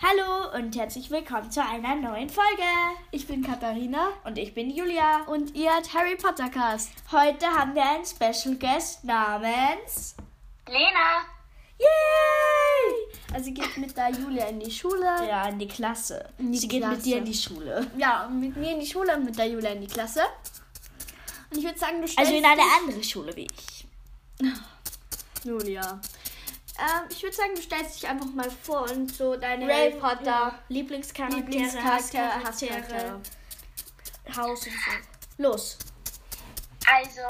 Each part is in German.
Hallo und herzlich willkommen zu einer neuen Folge. Ich bin Katharina Und ich bin Julia. und ihr hört Harry Potter Cast. Heute haben wir einen Special Guest namens. Lena. Yay! Also sie geht mit der Julia in die Schule. Ja, in die Klasse. In die Sie geht Klasse. mit dir in die Schule. Ja, und mit mir in die Schule und mit der Julia in die Klasse. Und ich würde sagen, du stellst Also in eine andere Schule wie ich. Julia. Ähm, ich würde sagen, du stellst dich einfach mal vor und so deine Ray- Harry Potter ja. Lieblingscharaktere, Lieblingscharaktere, Hasscharaktere, Hasscharaktere. Haus und so. Los. Also,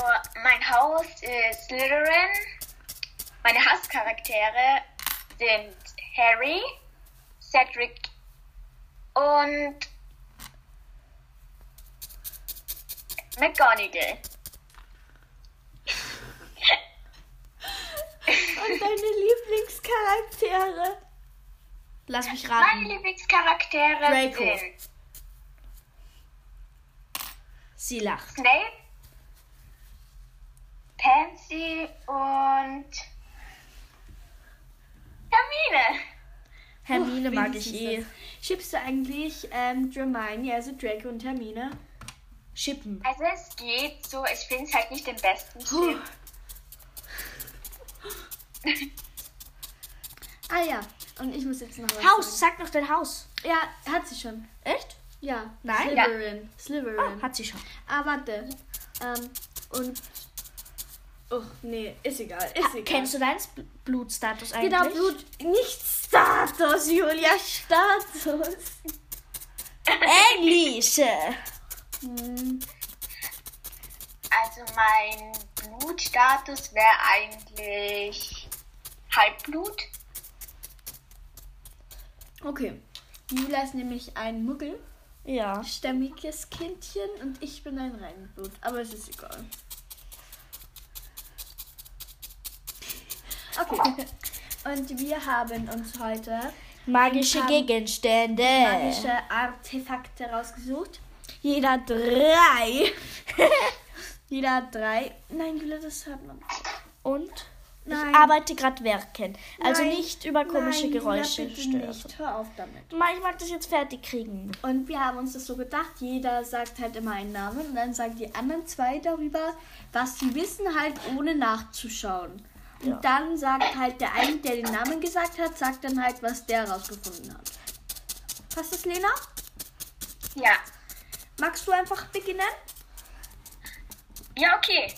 mein Haus ist Slytherin. Meine Hasscharaktere sind Harry, Cedric und McGonagall. Und deine Lieblingscharaktere. Lass mich Meine raten. Lieblingscharaktere Draco. sind Sie lacht. Snape, Pansy und Hermine. Hermine Uch, mag ich eh. Schippst du eigentlich ähm, Hermione, also Draco und Hermine? Schippen. Also es geht so, ich finde es halt nicht den besten Puh. Chip. Ah ja, und ich muss jetzt noch was Haus, sag noch dein Haus. sagen. Ja, hat sie schon. Echt? Ja. Nein? Slytherin. Slytherin. Oh, hat sie schon. Ah, warte. Ähm, und. Oh, nee, ist egal. Ist egal. Kennst du deinen Bl- Blutstatus eigentlich? Genau, Blut. Nicht Status, Julia. Status. Englisch. Hm, Also mein Blutstatus wäre eigentlich Halbblut. Okay. Julia ist nämlich ein Muggel. Ja. stämmiges Kindchen und ich bin ein Reinblut. Aber es ist egal. Okay. Und wir haben uns heute Magische Gegenstände. magische Artefakte rausgesucht. Jeder drei. Jeder drei. Nein, Julia, das hat man. Und Nein. ich arbeite gerade werken. Also Nein. nicht über komische Nein, Geräusche bitte stören. nicht. Hör auf damit. Ma, Ich mag das jetzt fertig kriegen. Und wir haben uns das so gedacht, jeder sagt halt immer einen Namen und dann sagen die anderen zwei darüber, was sie wissen, halt ohne nachzuschauen. Und Ja. dann sagt halt der eine, der den Namen gesagt hat, sagt dann halt, was der rausgefunden hat. Passt das, Lena? Ja. Magst du einfach beginnen? Ja, okay.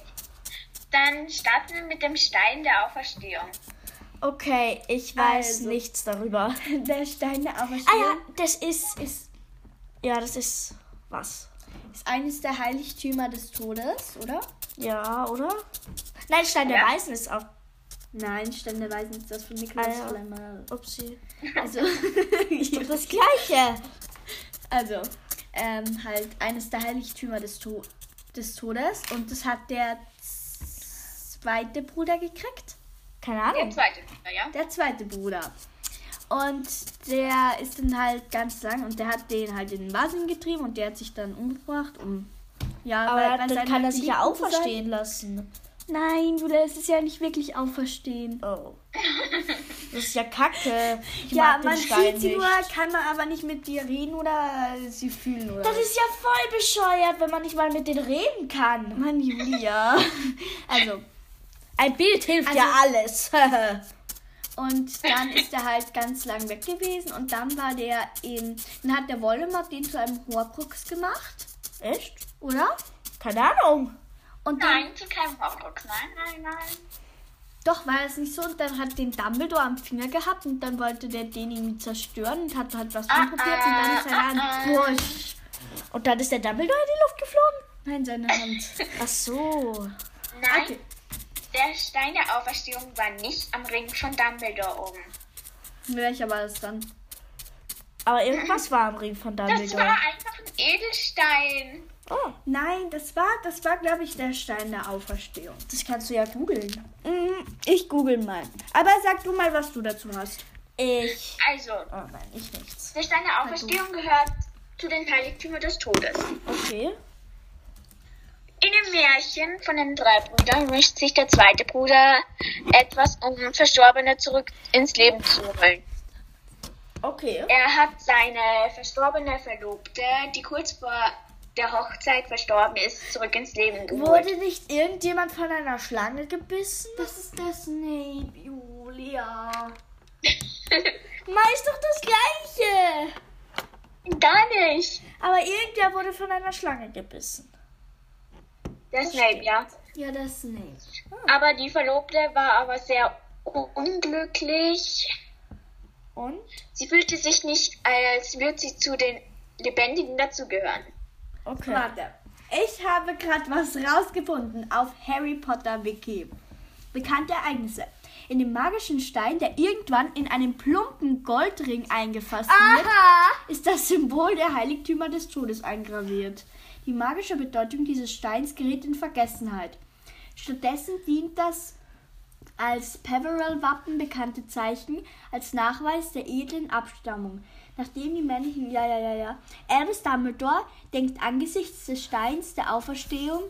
Dann starten wir mit dem Stein der Auferstehung. Okay, ich weiß Also. nichts darüber. Der Stein der Ah Auferstehung ja, das ist, ist. Ja, das ist was. ist eines der Heiligtümer des Todes, oder? Ja, oder? Nein, Stein der Ja. Weisen ist auch. Nein, Stein der Weisen ist das von Nikolaus Ah, ja. Upsi. Also, Doch das gleiche. Also, ähm, halt eines der Heiligtümer des, to des Todes. Und das hat der zweite Bruder gekriegt. Keine Der Ahnung. zweite Bruder, ja? Der zweite Bruder. Und der ist dann halt ganz lang und der hat den halt in den Wahnsinn getrieben und der hat sich dann umgebracht, um. Ja, Aber weil- weil dann kann er sich ja auferstehen lassen. Nein, Julia, es ist ja nicht wirklich auferstehen. Oh. Das ist ja kacke. Ich ja, mag den man Stein sieht sie nicht. nur, kann man aber nicht mit dir reden oder sie fühlen oder. Das ist ja voll bescheuert, wenn man nicht mal mit denen reden kann. Mann, Julia. also, Ein Bild hilft Also- ja alles. Und dann ist er halt ganz lang weg gewesen und dann war der in. Dann hat der Voldemort den zu einem Horcrux gemacht, Echt? oder? Keine Ahnung. Und dann. Nein, zu keinem Horcrux. Nein, nein, nein. Doch, war das nicht so? Und dann hat den Dumbledore am Finger gehabt und dann wollte der den irgendwie zerstören und hat halt was rumprobiert und dann ist seine Hand. ah, ah. Wurscht. Und dann ist der Dumbledore in die Luft geflogen? Nein, seine Hand. Ach so. Nein, Okay. Der Stein der Auferstehung war nicht am Ring von Dumbledore oben. Welcher war das dann? Aber irgendwas war am Ring von Das Dumbledore. war einfach ein Edelstein. Oh, Nein, das war, das war, glaube ich, der Stein der Auferstehung. das kannst du ja googeln. Mm, Ich google mal. Aber sag du mal, was du dazu hast. Ich. Also, Oh nein, ich nichts. der Stein der Auferstehung gehört zu den Heiligtümern des Todes. Okay. In dem Märchen von den drei Brüdern wünscht sich der zweite Bruder etwas, um Verstorbene zurück ins Leben zu holen. Okay. Er hat seine verstorbene Verlobte, die kurz vor der Hochzeit verstorben ist, zurück ins Leben geholt. Wurde nicht irgendjemand von einer Schlange gebissen? Das ist der Snape, Julia. Ma, ist doch das Gleiche. Gar nicht. Aber irgendwer wurde von einer Schlange gebissen. Der Snape, ja. Ja, der Snape. Aber die Verlobte war aber sehr unglücklich. Und? Sie fühlte sich nicht, als würde sie zu den Lebendigen dazugehören. Okay. Warte. Ich habe gerade was rausgefunden auf Harry Potter Wiki. Bekannte Ereignisse. In dem magischen Stein, der irgendwann in einen plumpen Goldring eingefasst wird, Aha. ist das Symbol der Heiligtümer des Todes eingraviert. Die magische Bedeutung dieses Steins gerät in Vergessenheit. Stattdessen dient das als Peverell-Wappen bekannte Zeichen als Nachweis der edlen Abstammung. Nachdem die männlichen, ja, ja, ja, ja, Albus Dumbledore denkt angesichts des Steins der Auferstehung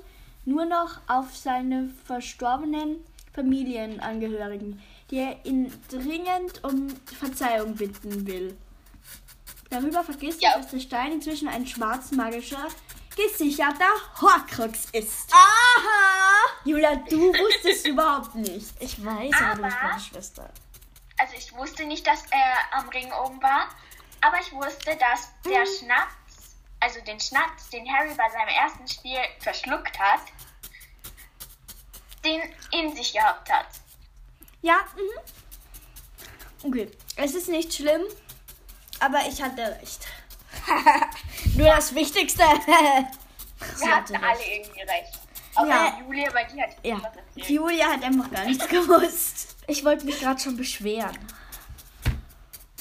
nur noch auf seine verstorbenen Familienangehörigen, die er ihn dringend um Verzeihung bitten will. Darüber vergisst Ja. er, dass der Stein inzwischen ein schwarzmagischer, gesicherter Horcrux ist. Aha. Julia, du wusstest überhaupt nicht. Ich weiß, aber du bist Aber- meine Schwester. Also ich wusste nicht, dass er am Ring oben war, aber ich wusste, dass der Schnaps, also den Schnaps, den Harry bei seinem ersten Spiel verschluckt hat, den in sich gehabt hat. Ja, mhm. Okay, es ist nicht schlimm, aber ich hatte recht. Nur das Wichtigste. Wir hatten hatte alle irgendwie recht. Außer Ja. Julia, weil die hat Ja. Julia hat einfach gar nichts gewusst. Ich wollte mich gerade schon beschweren.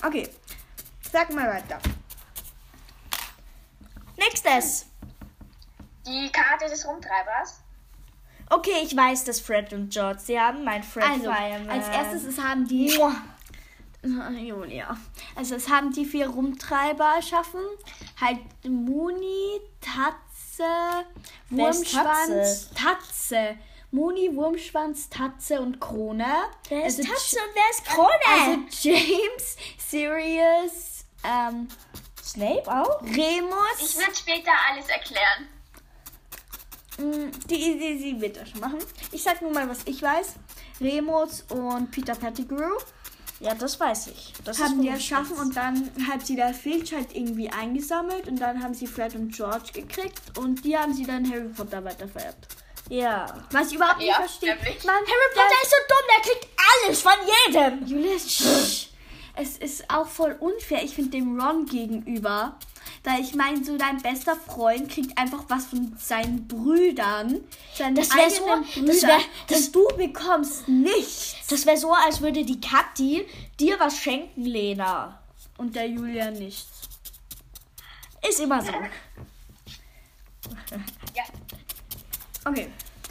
Okay, sag mal weiter. Nächstes. Die Karte des Rumtreibers. Okay, ich weiß, dass Fred und George, sie haben mein Fred Also, Fireman. als erstes es haben die Mua. Julia. Also es haben die vier Rumtreiber erschaffen. Halt Muni, Tatze, Wurmschwanz, Tatze. Muni, Wurmschwanz, Tatze und Krone. Wer ist Also Tatze und wer ist Krone? Also James, Sirius, ähm, Snape auch? Ich Remus. würde später alles erklären. Mm, Die, die, sie wird das schon machen. Ich sag nur mal, was ich weiß. Remus und Peter Pettigrew Ja, das weiß ich. Das haben die erschaffen und dann hat sie der Filch halt irgendwie eingesammelt und dann haben sie Fred und George gekriegt und die haben sie dann Harry Potter weitervererbt. Ja. Was ich überhaupt nicht Ja, verstehe. nämlich. Man, Harry Potter ist so dumm, der kriegt alles von jedem. Julius, es ist auch voll unfair, ich finde dem Ron gegenüber. Weil ich meine, so dein bester Freund kriegt einfach was von seinen Brüdern. Seinen Das wär so- eigenen das Brüdern. wär- das- du bekommst nichts. Das wäre so, als würde die Kathi dir was schenken, Lena. Und der Julia nichts. Ist immer so. Ja. Okay.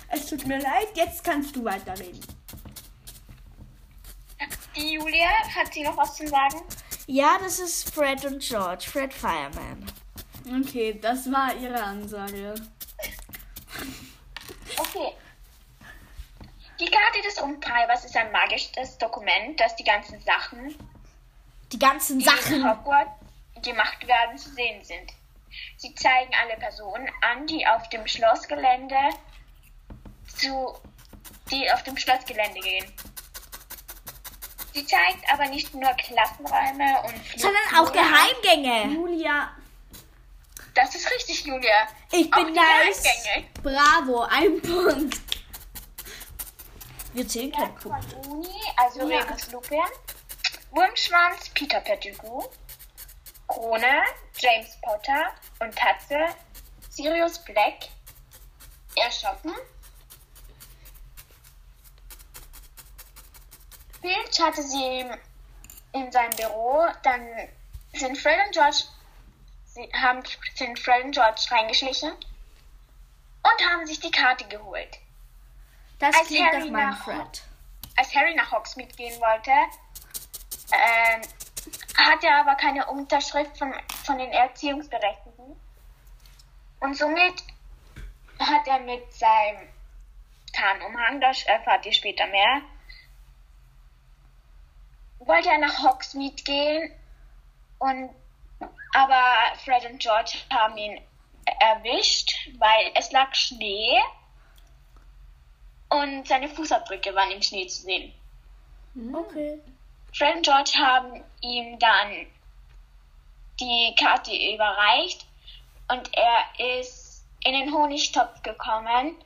Es tut mir leid, jetzt kannst du weiterreden. Die Julia, hat sie noch was zu sagen? Ja, das ist Fred und George. Fred Fireman. Okay, das war ihre Ansage. Okay. Die Karte des Rumtreibers ist ein magisches Dokument, das die ganzen Sachen, Die ganzen die in Sachen. Hogwarts gemacht werden, zu sehen sind. Sie zeigen alle Personen an, die auf dem Schlossgelände zu, die auf dem Schlossgelände gehen. Sie zeigt aber nicht nur Klassenräume und Sondern auch. Geheimgänge. Julia, Das ist richtig, Julia. ich Auch bin die nice. Geheimgänge. Bravo, ein Punkt. Wir zählen keinen Punkt. Von Uni, also Ja. Remus Lupin, Wurmschwanz, Peter Pettigrew, Krone, James Potter und Tatze, Sirius Black erschaffen. Filch hatte sie in seinem Büro, dann sind Fred und George, sie haben, sind Fred und George reingeschlichen und haben sich die Karte geholt. Das Als klingt Harry nach meinem nach- Fred. als Harry nach Hogsmeade gehen wollte, ähm, hat er aber keine Unterschrift von, von den Erziehungsberechtigten. Und somit hat er mit seinem Tarnumhang, das erfahrt ihr später mehr, wollte er nach Hogsmeade gehen Und aber Fred und George haben ihn erwischt, weil es lag Schnee und seine Fußabdrücke waren im Schnee zu sehen. Okay. Fred und George haben ihm dann die Karte überreicht und er ist in den Honigtopf gekommen,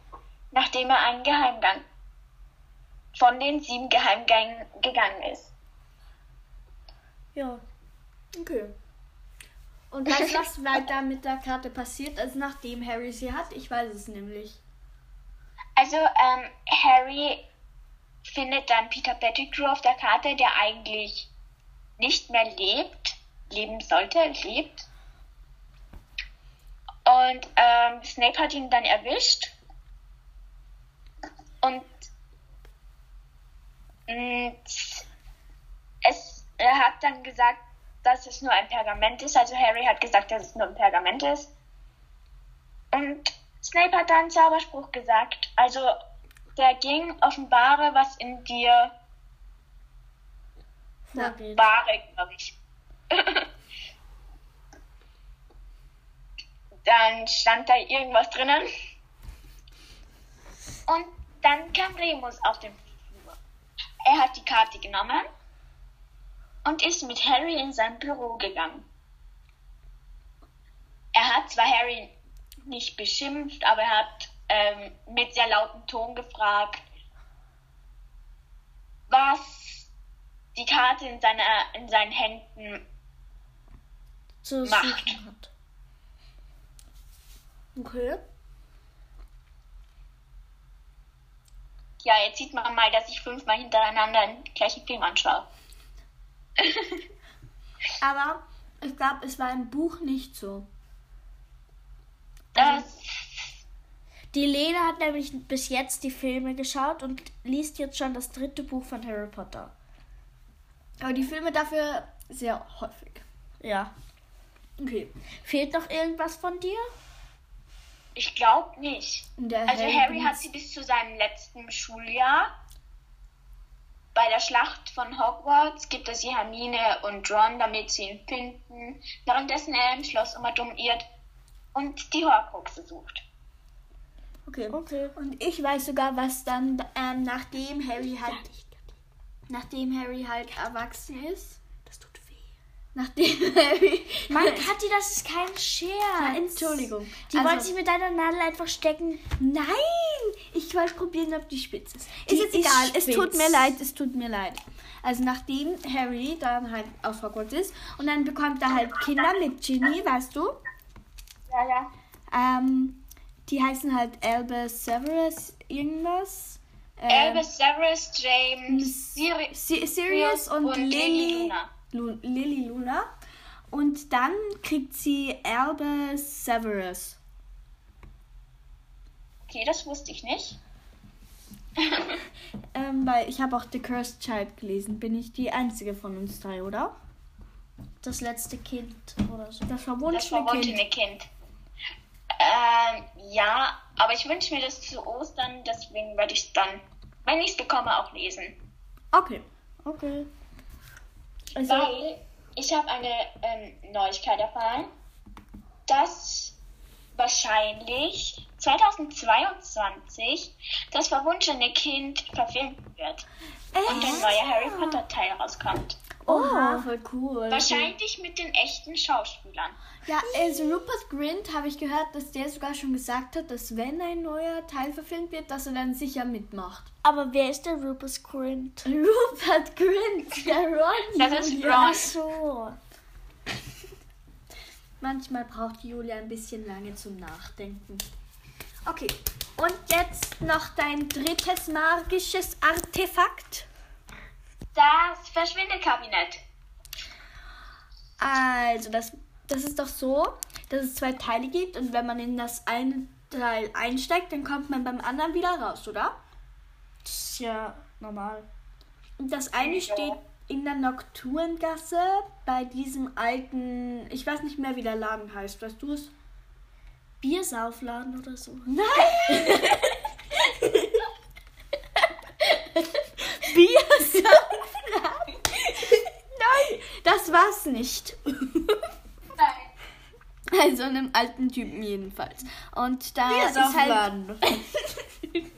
nachdem er einen Geheimgang von den sieben Geheimgängen gegangen ist. Ja. Okay. Und weißt du, was weiter mit der Karte passiert, also nachdem Harry sie hat? Ich weiß es nämlich. Also ähm, Harry findet dann Peter Pettigrew auf der Karte, der eigentlich nicht mehr lebt, leben sollte, lebt. Und ähm, Snape hat ihn dann erwischt. Und mh, es, er hat dann gesagt, dass es nur ein Pergament ist. Also Harry hat gesagt, dass es nur ein Pergament ist. Und Snape hat dann einen Zauberspruch gesagt. Also der ging, offenbare, was in dir Vorgeht. Ware, glaube ich. dann stand da irgendwas drinnen. Und dann kam Remus auf den Flur. Er hat die Karte genommen und ist mit Harry in sein Büro gegangen. Er hat zwar Harry nicht beschimpft, aber er hat ähm, mit sehr lautem Ton gefragt, was die Karte in, seiner, in seinen Händen Zu Macht. hat. Okay. Ja, jetzt sieht man mal, dass ich fünfmal hintereinander den gleichen Film anschaue. Aber ich glaube, es war im Buch nicht so. Das, Die Lena hat nämlich bis jetzt die Filme geschaut und liest jetzt schon das dritte Buch von Harry Potter. Aber die Filme dafür sehr häufig. Ja. Okay. Fehlt noch irgendwas von dir? ich glaube nicht. Der Also Harry benutzt- hat sie bis zu seinem letzten Schuljahr. Bei der Schlacht von Hogwarts gibt es sie Hermine und Ron, damit sie ihn finden. Währenddessen er im Schloss immer dumm irrt und die Horcruxe sucht. Okay. Okay. Und ich weiß sogar, was dann, ähm, nachdem Harry halt, nachdem Harry halt erwachsen ist. Nachdem Harry, Mann, Kathi, das ist kein Scherz. Entschuldigung. Die Also- wollte sich mit deiner Nadel einfach stecken. Nein, ich wollte probieren, ob die spitz ist. Die ist jetzt egal, es tut spitz. mir leid, es tut mir leid. Also nachdem Harry dann halt auf Hogwarts ist und dann bekommt er halt Kinder mit Ginny, weißt du? Ja, ja. Ähm, die heißen halt Albus Severus irgendwas. Ähm, Albus, Severus, James, Siri Si- Sirius und, und Lily, Lily Luna. Lu Lily Luna. Und dann kriegt sie Albus Severus. Okay, das wusste ich nicht. Ähm, weil ich habe auch The Cursed Child gelesen. Bin ich die einzige von uns drei, oder? Das letzte Kind oder so. Das Das verwunschene Kind. verwunschene Kind. Ähm, ja, aber ich wünsche mir das zu Ostern, deswegen werde ich es dann, wenn ich es bekomme, auch lesen. Okay. Okay. Also, Weil ich habe eine ähm, Neuigkeit erfahren, dass wahrscheinlich 2022 das verwunschene Kind verfilmt wird und ein neuer Harry Potter Teil rauskommt. Oha, voll cool. Wahrscheinlich mit den echten Schauspielern. Ja, also Rupert Grint habe ich gehört, dass der sogar schon gesagt hat, dass wenn ein neuer Teil verfilmt wird, dass er dann sicher mitmacht. Aber wer ist der Rupert Grint? Rupert Grint, der Ron. Das ist. Ron. Ach so. Manchmal braucht Julia ein bisschen lange zum Nachdenken. Okay, und jetzt noch dein drittes magisches Artefakt. Das Verschwindekabinett. Also, das, das ist doch so, dass es zwei Teile gibt und wenn man in das eine Teil einsteigt, dann kommt man beim anderen wieder raus, oder? Das ist ja normal. Und das eine Ja. steht in der Nocturngasse bei diesem alten, ich weiß nicht mehr, wie der Laden heißt, weißt du es? Biersaufladen oder so. Nein! War Hogwarts nicht. Nein. Also einem alten Typen jedenfalls. Und da Wir ist halt.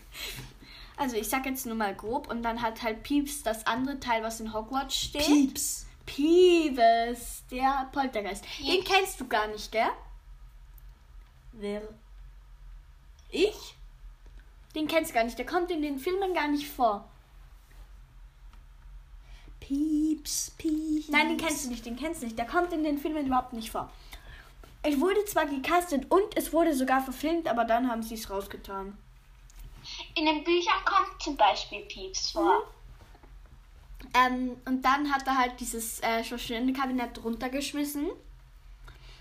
Also ich sag jetzt nur mal grob und dann hat halt Pieps das andere Teil, was in Hogwarts steht. Pieps. Peeves, der Poltergeist. Den kennst du gar nicht, gell? Wer? Ich? Den kennst du gar nicht. Der kommt in den Filmen gar nicht vor. Pieps, Pieps. Nein, den kennst du nicht. Den kennst du nicht. Der kommt in den Filmen überhaupt nicht vor. Es wurde zwar gecastet und es wurde sogar verfilmt, aber dann haben sie es rausgetan. In den Büchern kommt zum Beispiel Pieps vor. Ähm, und dann hat er halt dieses äh, Verschwindekabinett runtergeschmissen.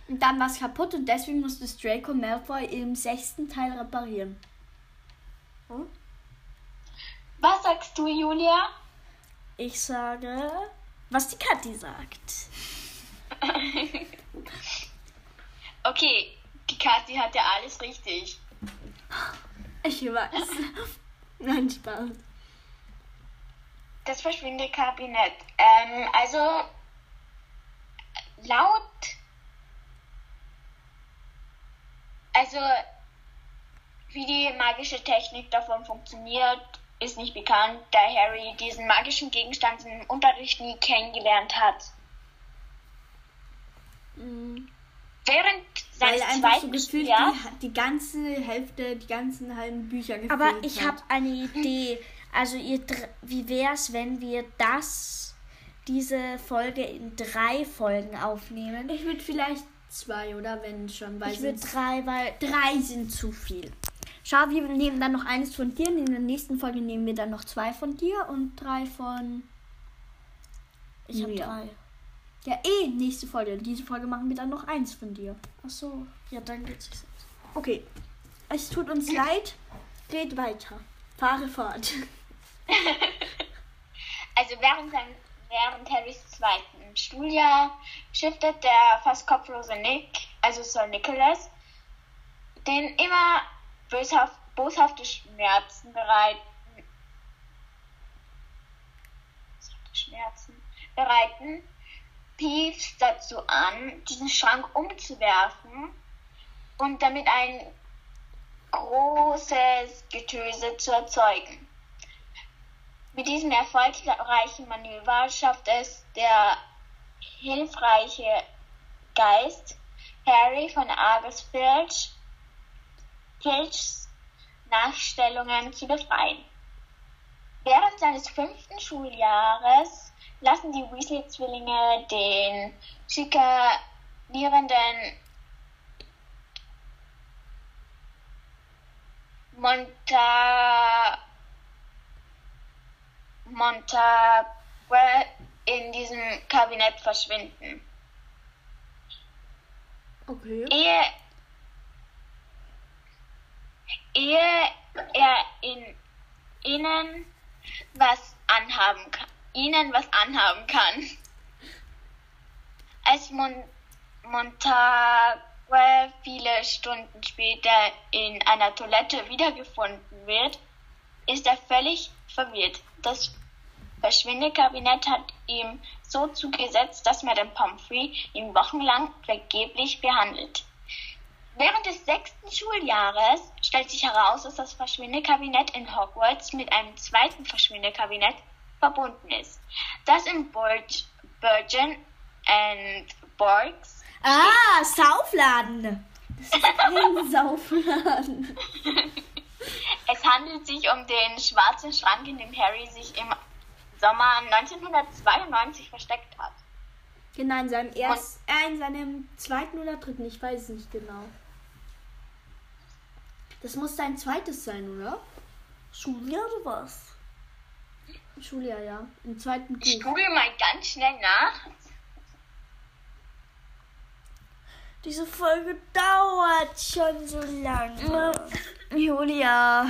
Und dann war es kaputt und deswegen musste es Draco Malfoy im sechsten Teil reparieren. Was sagst du, Julia? Ich sage, was die Kathi sagt. Okay, die Kathi hat ja alles richtig. Ich weiß. Nein, Spaß. Das Verschwindekabinett. Ähm, also laut. Also wie die magische Technik davon funktioniert, ist nicht bekannt, da Harry diesen magischen Gegenstand im Unterricht nie kennengelernt hat. Während Weil seines einfach so zweiten gefühlt Jahres die, die ganze Hälfte, die ganzen halben Bücher gefehlt Aber ich habe eine Idee. Also ihr, wie wär's, wenn wir das, diese Folge in drei Folgen aufnehmen? Ich würde vielleicht zwei oder wenn schon, weil Ich würde drei, weil drei sind zu viel. Schau, wir nehmen dann noch eines von dir und in der nächsten Folge nehmen wir dann noch zwei von dir und drei von. ich habe Ja. drei. Ja, eh, nächste Folge. Diese Folge machen wir dann noch eins von dir. Ach so, ja, dann geht's. Okay. Es tut uns leid. Red weiter. Fahre fort. Also während, sein, während Harrys zweiten Schuljahr schifftet der fast kopflose Nick, also Sir Nicholas, den immer böshaft, boshafte Schmerzen bereiten, Schmerzen bereiten, Peeves dazu an, diesen Schrank umzuwerfen und damit ein großes Getöse zu erzeugen. Mit diesem erfolgreichen Manöver schafft es der hilfreiche Geist Harry von Argus Filch, Filchs Nachstellungen zu befreien. Während seines fünften Schuljahres lassen die Weasley-Zwillinge den schikanierenden Monta Montague in diesem Kabinett verschwinden. Okay. Ehe, ehe er in ihnen was anhaben kann, ihnen was anhaben kann. Als Mon Montague viele Stunden später in einer Toilette wiedergefunden wird, ist er völlig verwirrt. Das Verschwindekabinett hat ihm so zugesetzt, dass Madame Pomfrey ihn wochenlang vergeblich behandelt. Während des sechsten Schuljahres stellt sich heraus, dass das Verschwindekabinett in Hogwarts mit einem zweiten Verschwindekabinett verbunden ist, das in Burg Burgen and Borgs Ah, Saufladen. Ein Saufladen. Es handelt sich um den schwarzen Schrank, in dem Harry sich im Sommer 1992 versteckt hat. Genau, in seinem ersten, äh, in seinem zweiten oder dritten, ich weiß es nicht genau. Das muss sein zweites sein, oder? Schuljahr oder was? Schuljahr, ja. Im zweiten Ich Buch. google mal ganz schnell nach. Diese Folge dauert schon so lange. Julia.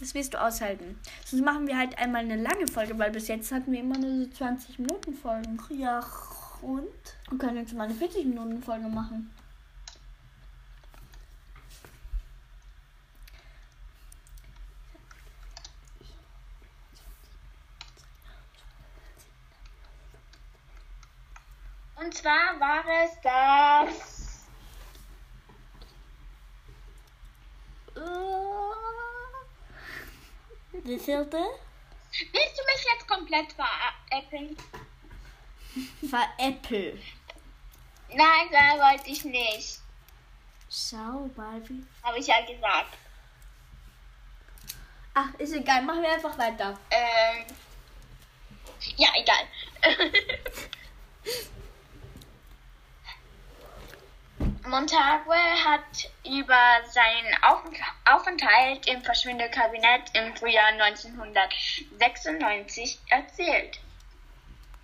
Das wirst du aushalten. Sonst machen wir halt einmal eine lange Folge, weil bis jetzt hatten wir immer nur so 20 Minuten Folgen. Ja, und? Und können jetzt mal eine 40 Minuten Folge machen. War es das. Die vierte? Willst du mich jetzt komplett veräppeln? Veräppel. Nein, da wollte ich nicht. Schau mal, wie. Habe ich ja gesagt. Ach, ist egal, machen wir einfach weiter. Ähm. Ja, egal. Montague hat über seinen Aufenthalt im Verschwindekabinett im Frühjahr 1996 erzählt,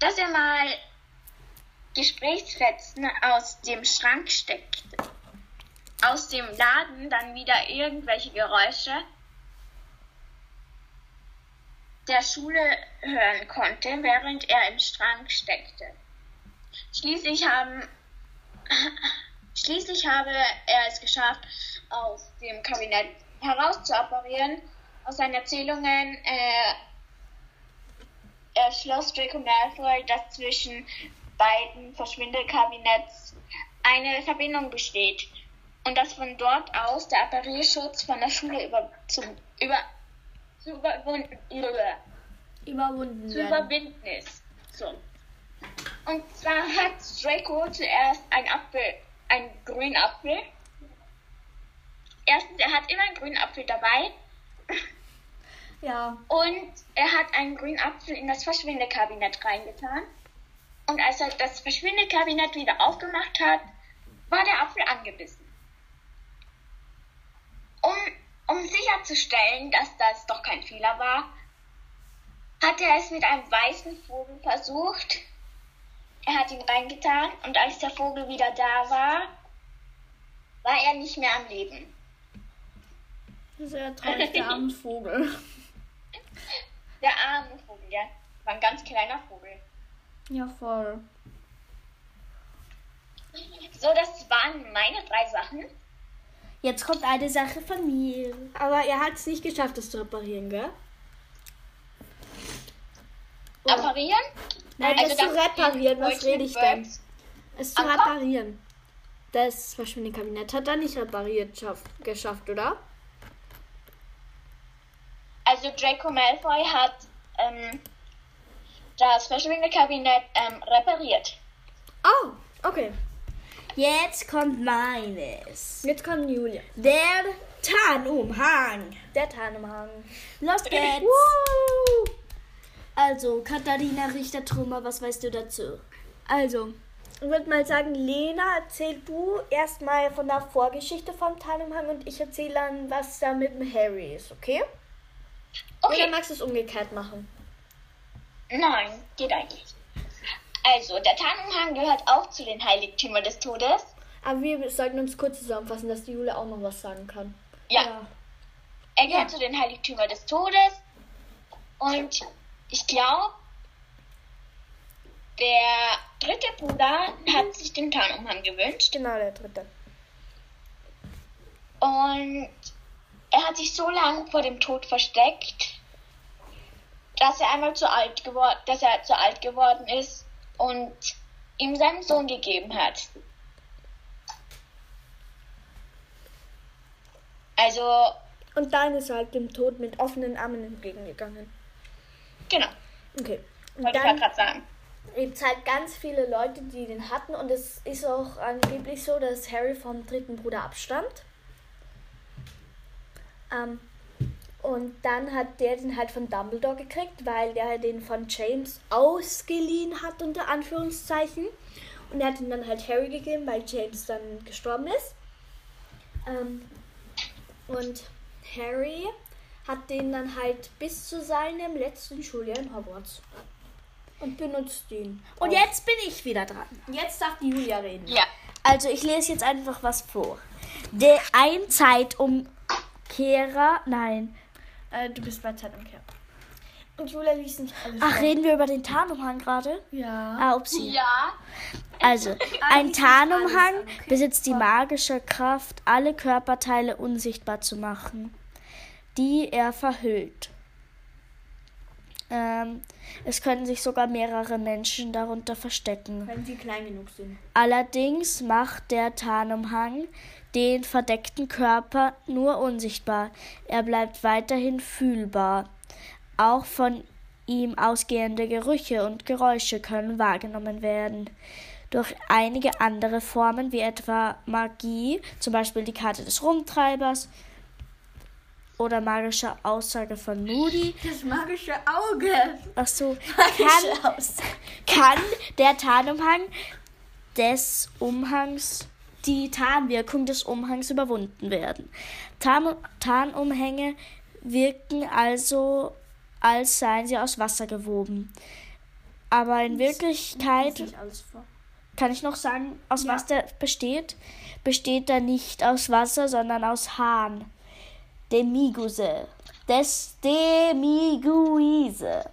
dass er mal Gesprächsfetzen aus dem Schrank steckte, aus dem Laden dann wieder irgendwelche Geräusche der Schule hören konnte, während er im Schrank steckte. Schließlich haben Schließlich habe er es geschafft, aus dem Kabinett herauszuoperieren. Aus seinen Erzählungen äh, erschloss Draco Malfoy, dass zwischen beiden Verschwindelkabinetts eine Verbindung besteht und dass von dort aus der Apparierschutz von der Schule über, zum, über, zu überwunden, über, Überwunden zu überwinden ist. So. Und zwar hat Draco zuerst ein Apfel, einen grünen Apfel. Erstens, er hat immer einen grünen Apfel dabei Ja. und er hat einen grünen Apfel in das Verschwindekabinett reingetan. Und als er das Verschwindekabinett wieder aufgemacht hat, war der Apfel angebissen. Um, um sicherzustellen, dass das doch kein Fehler war, hat er es mit einem weißen Vogel versucht. Er hat ihn reingetan und als der Vogel wieder da war, war er nicht mehr am Leben. Sehr traurig, der arme Vogel. Der arme Vogel, ja. War ein ganz kleiner Vogel. Ja, voll. So, das waren meine drei Sachen. Jetzt kommt eine Sache von mir. Aber er hat es nicht geschafft, das zu reparieren, gell? Apparieren? Nein, Also das zu das reparieren, in was rede ich denn? Es zu reparieren. Das Verschwindekabinett hat er nicht repariert schaff, geschafft, oder? Also Draco Malfoy hat ähm, das Verschwindekabinett ähm, repariert. Oh, okay. Jetzt kommt meines. Jetzt kommt Julia. Der Tarnumhang. Der Tarnumhang. Los geht's. Also, Katharina Richter-Trümmer, was weißt du dazu? Also, ich würde mal sagen, Lena, erzähl du erstmal von der Vorgeschichte vom Tarnumhang und ich erzähle dann, was da mit dem Harry ist, okay? Oder Okay. magst du es umgekehrt machen? Nein, geht eigentlich. Also, der Tarnumhang gehört auch zu den Heiligtümern des Todes. Aber wir sollten uns kurz zusammenfassen, dass die Julia auch noch was sagen kann. Ja, er gehört zu den Heiligtümern des Todes. Und ich glaube, der dritte Bruder hat sich den Tarnumhang gewünscht. Genau, der dritte. Und er hat sich so lange vor dem Tod versteckt, dass er einmal zu alt geworden, dass er zu alt geworden ist und ihm seinen Sohn gegeben hat. Also, Und dann ist er halt dem Tod mit offenen Armen entgegengegangen. Genau, Okay. Und wollte ich gerade sagen. gibt es halt ganz viele Leute, die den hatten. Und es ist auch angeblich so, dass Harry vom dritten Bruder abstammt. Ähm, und dann hat der den halt von Dumbledore gekriegt, weil der den von James ausgeliehen hat, unter Anführungszeichen. Und er hat ihn dann halt Harry gegeben, weil James dann gestorben ist. Ähm, und Harry hat den dann halt bis zu seinem letzten Schuljahr in Hogwarts. Und benutzt ihn. Und jetzt bin ich wieder dran. Jetzt darf die Julia reden. Ja, Also, ich lese jetzt einfach was vor. Der ein Zeitumkehrer. Nein. Äh, du bist bei Zeitumkehr. Und Julia liest nicht alles. Ach, vor. reden wir über den Tarnumhang gerade? Ja. Ah, upsie. ja, Also, ein nicht alles, Tarnumhang okay. besitzt die magische Kraft, alle Körperteile unsichtbar zu machen, die er verhüllt. Ähm, es können sich sogar mehrere Menschen darunter verstecken. Wenn sie klein genug sind. Allerdings macht der Tarnumhang den verdeckten Körper nur unsichtbar. Er bleibt weiterhin fühlbar. Auch von ihm ausgehende Gerüche und Geräusche können wahrgenommen werden. Durch einige andere Formen, wie etwa Magie, zum Beispiel die Karte des Rumtreibers, oder magische Aussage von Moody. Das magische Auge. Ach so, kann, kann der Tarnumhang des Umhangs, die Tarnwirkung des Umhangs überwunden werden. Tarn, Tarnumhänge wirken also, als seien sie aus Wasser gewoben. Aber in Wirklichkeit, kann ich noch sagen, aus ja. was der besteht? Besteht er nicht aus Wasser, sondern aus Hahn. Demiguse. Des Demiguise.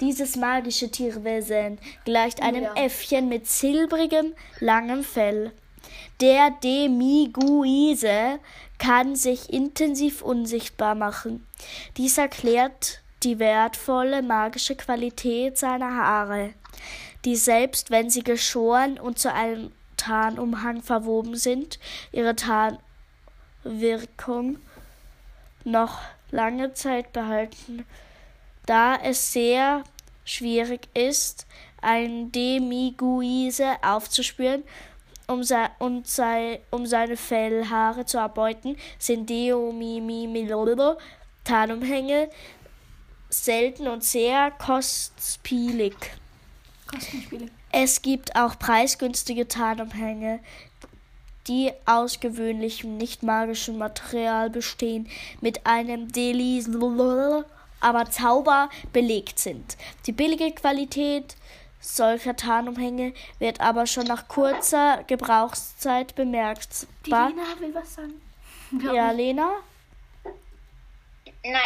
Dieses magische Tierwesen gleicht einem ja. Äffchen mit silbrigem, langem Fell. Der Demiguise kann sich intensiv unsichtbar machen. Dies erklärt die wertvolle magische Qualität seiner Haare, die selbst wenn sie geschoren und zu einem Tarnumhang verwoben sind, ihre Tarnwirkung noch lange Zeit behalten, da es sehr schwierig ist, ein Demiguise aufzuspüren um, se und sei um seine Fellhaare zu erbeuten, sind Deomimimilolo Tarnumhänge selten und sehr kostspielig. Kostenspielig. Es gibt auch preisgünstige Tarnumhänge, die aus gewöhnlichem, nicht magischem Material bestehen, mit einem Delis, aber Zauber belegt sind. Die billige Qualität solcher Tarnumhänge wird aber schon nach kurzer Gebrauchszeit bemerkbar. Die Lena will was sagen. Ja, Lena? Nein,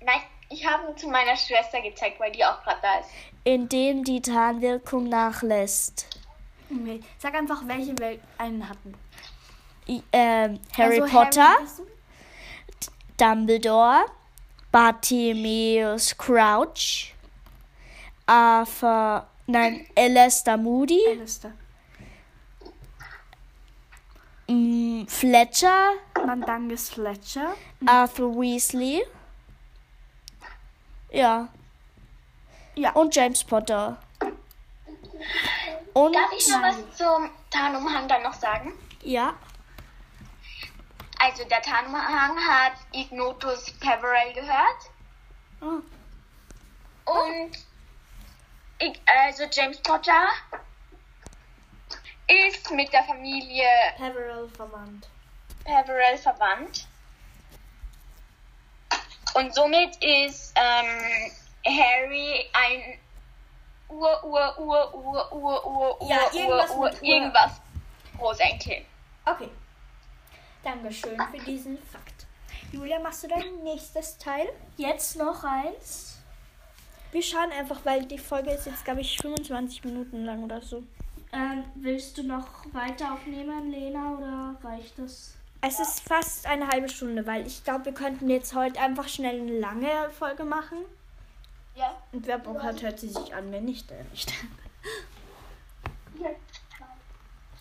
nein, ich habe zu meiner Schwester gezeigt, weil die auch gerade da ist. Indem die Tarnwirkung nachlässt. Okay. Sag einfach, welche wir einen hatten. I, äh, Harry also Potter, Harry Dumbledore, Bartimeus Crouch, Arthur, nein, Alistair Moody, Alistair. Mm, Fletcher, Mandangus Fletcher, Arthur Weasley, ja, ja, und James Potter. Und Darf ich noch was zum Tarnumhang dann noch sagen? Ja. Also der Tarnumhang hat Ignotus Peverell gehört. Oh. Und ich, also James Potter ist mit der Familie Peverell verwandt. Peverell verwandt. Und somit ist ähm, Harry ein Ur, Ur, Ur, Ur, Ur, Ur, ja, irgendwas, Ur, Ur, irgendwas Großenkel. Okay. Dankeschön für diesen Fakt. Julia, machst du dein nächstes Teil? Jetzt noch eins. Wir schauen einfach, weil die Folge ist jetzt, glaube ich, 25 Minuten lang oder so. Ähm, willst du noch weiter aufnehmen, Lena, oder reicht das? Es ist fast eine halbe Stunde, weil ich glaube, wir könnten jetzt heute einfach schnell eine lange Folge machen. Ja. Und wer Bock hat, hört sie sich an, wenn nicht, der nicht.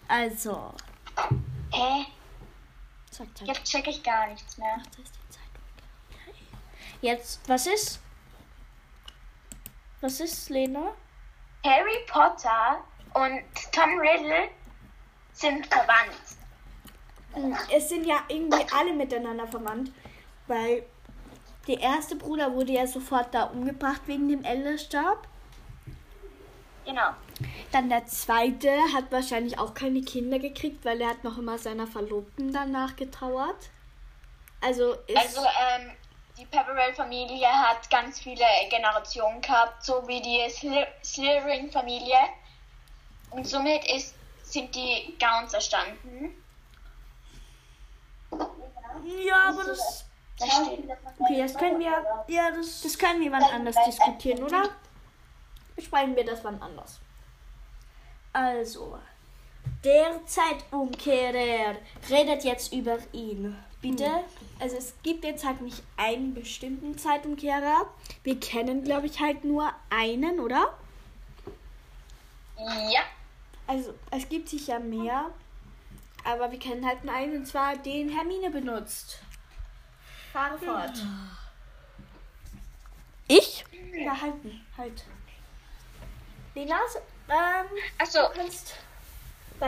Also. Hä? Jetzt check ich gar nichts mehr. Ach, das ist die Zeitung. Jetzt, was ist? Was ist, Lena? Harry Potter und Tom Riddle sind verwandt. Es sind ja irgendwie alle miteinander verwandt, weil der erste Bruder wurde ja sofort da umgebracht wegen dem Elderstab. Genau. Dann der zweite hat wahrscheinlich auch keine Kinder gekriegt, weil er hat noch immer seiner Verlobten danach getrauert. Also ist Also ähm, die Peverell-Familie hat ganz viele Generationen gehabt, so wie die Slytherin-Familie. Und somit ist, sind die Gowns erstanden. Ja, aber das Okay, das können wir. Ja, das, das können wir wann anders diskutieren, oder? Besprechen wir das wann anders. Also, der Zeitumkehrer redet jetzt über ihn. bitte. Also es gibt jetzt halt nicht einen bestimmten Zeitumkehrer. Wir kennen, glaube ich, halt nur einen, oder? Ja. Also es gibt sicher mehr. Aber wir kennen halt nur einen, und zwar den Hermine benutzt. Fahre fort. Ich? Ja, halten, halt. Lena, ähm, Also, du kannst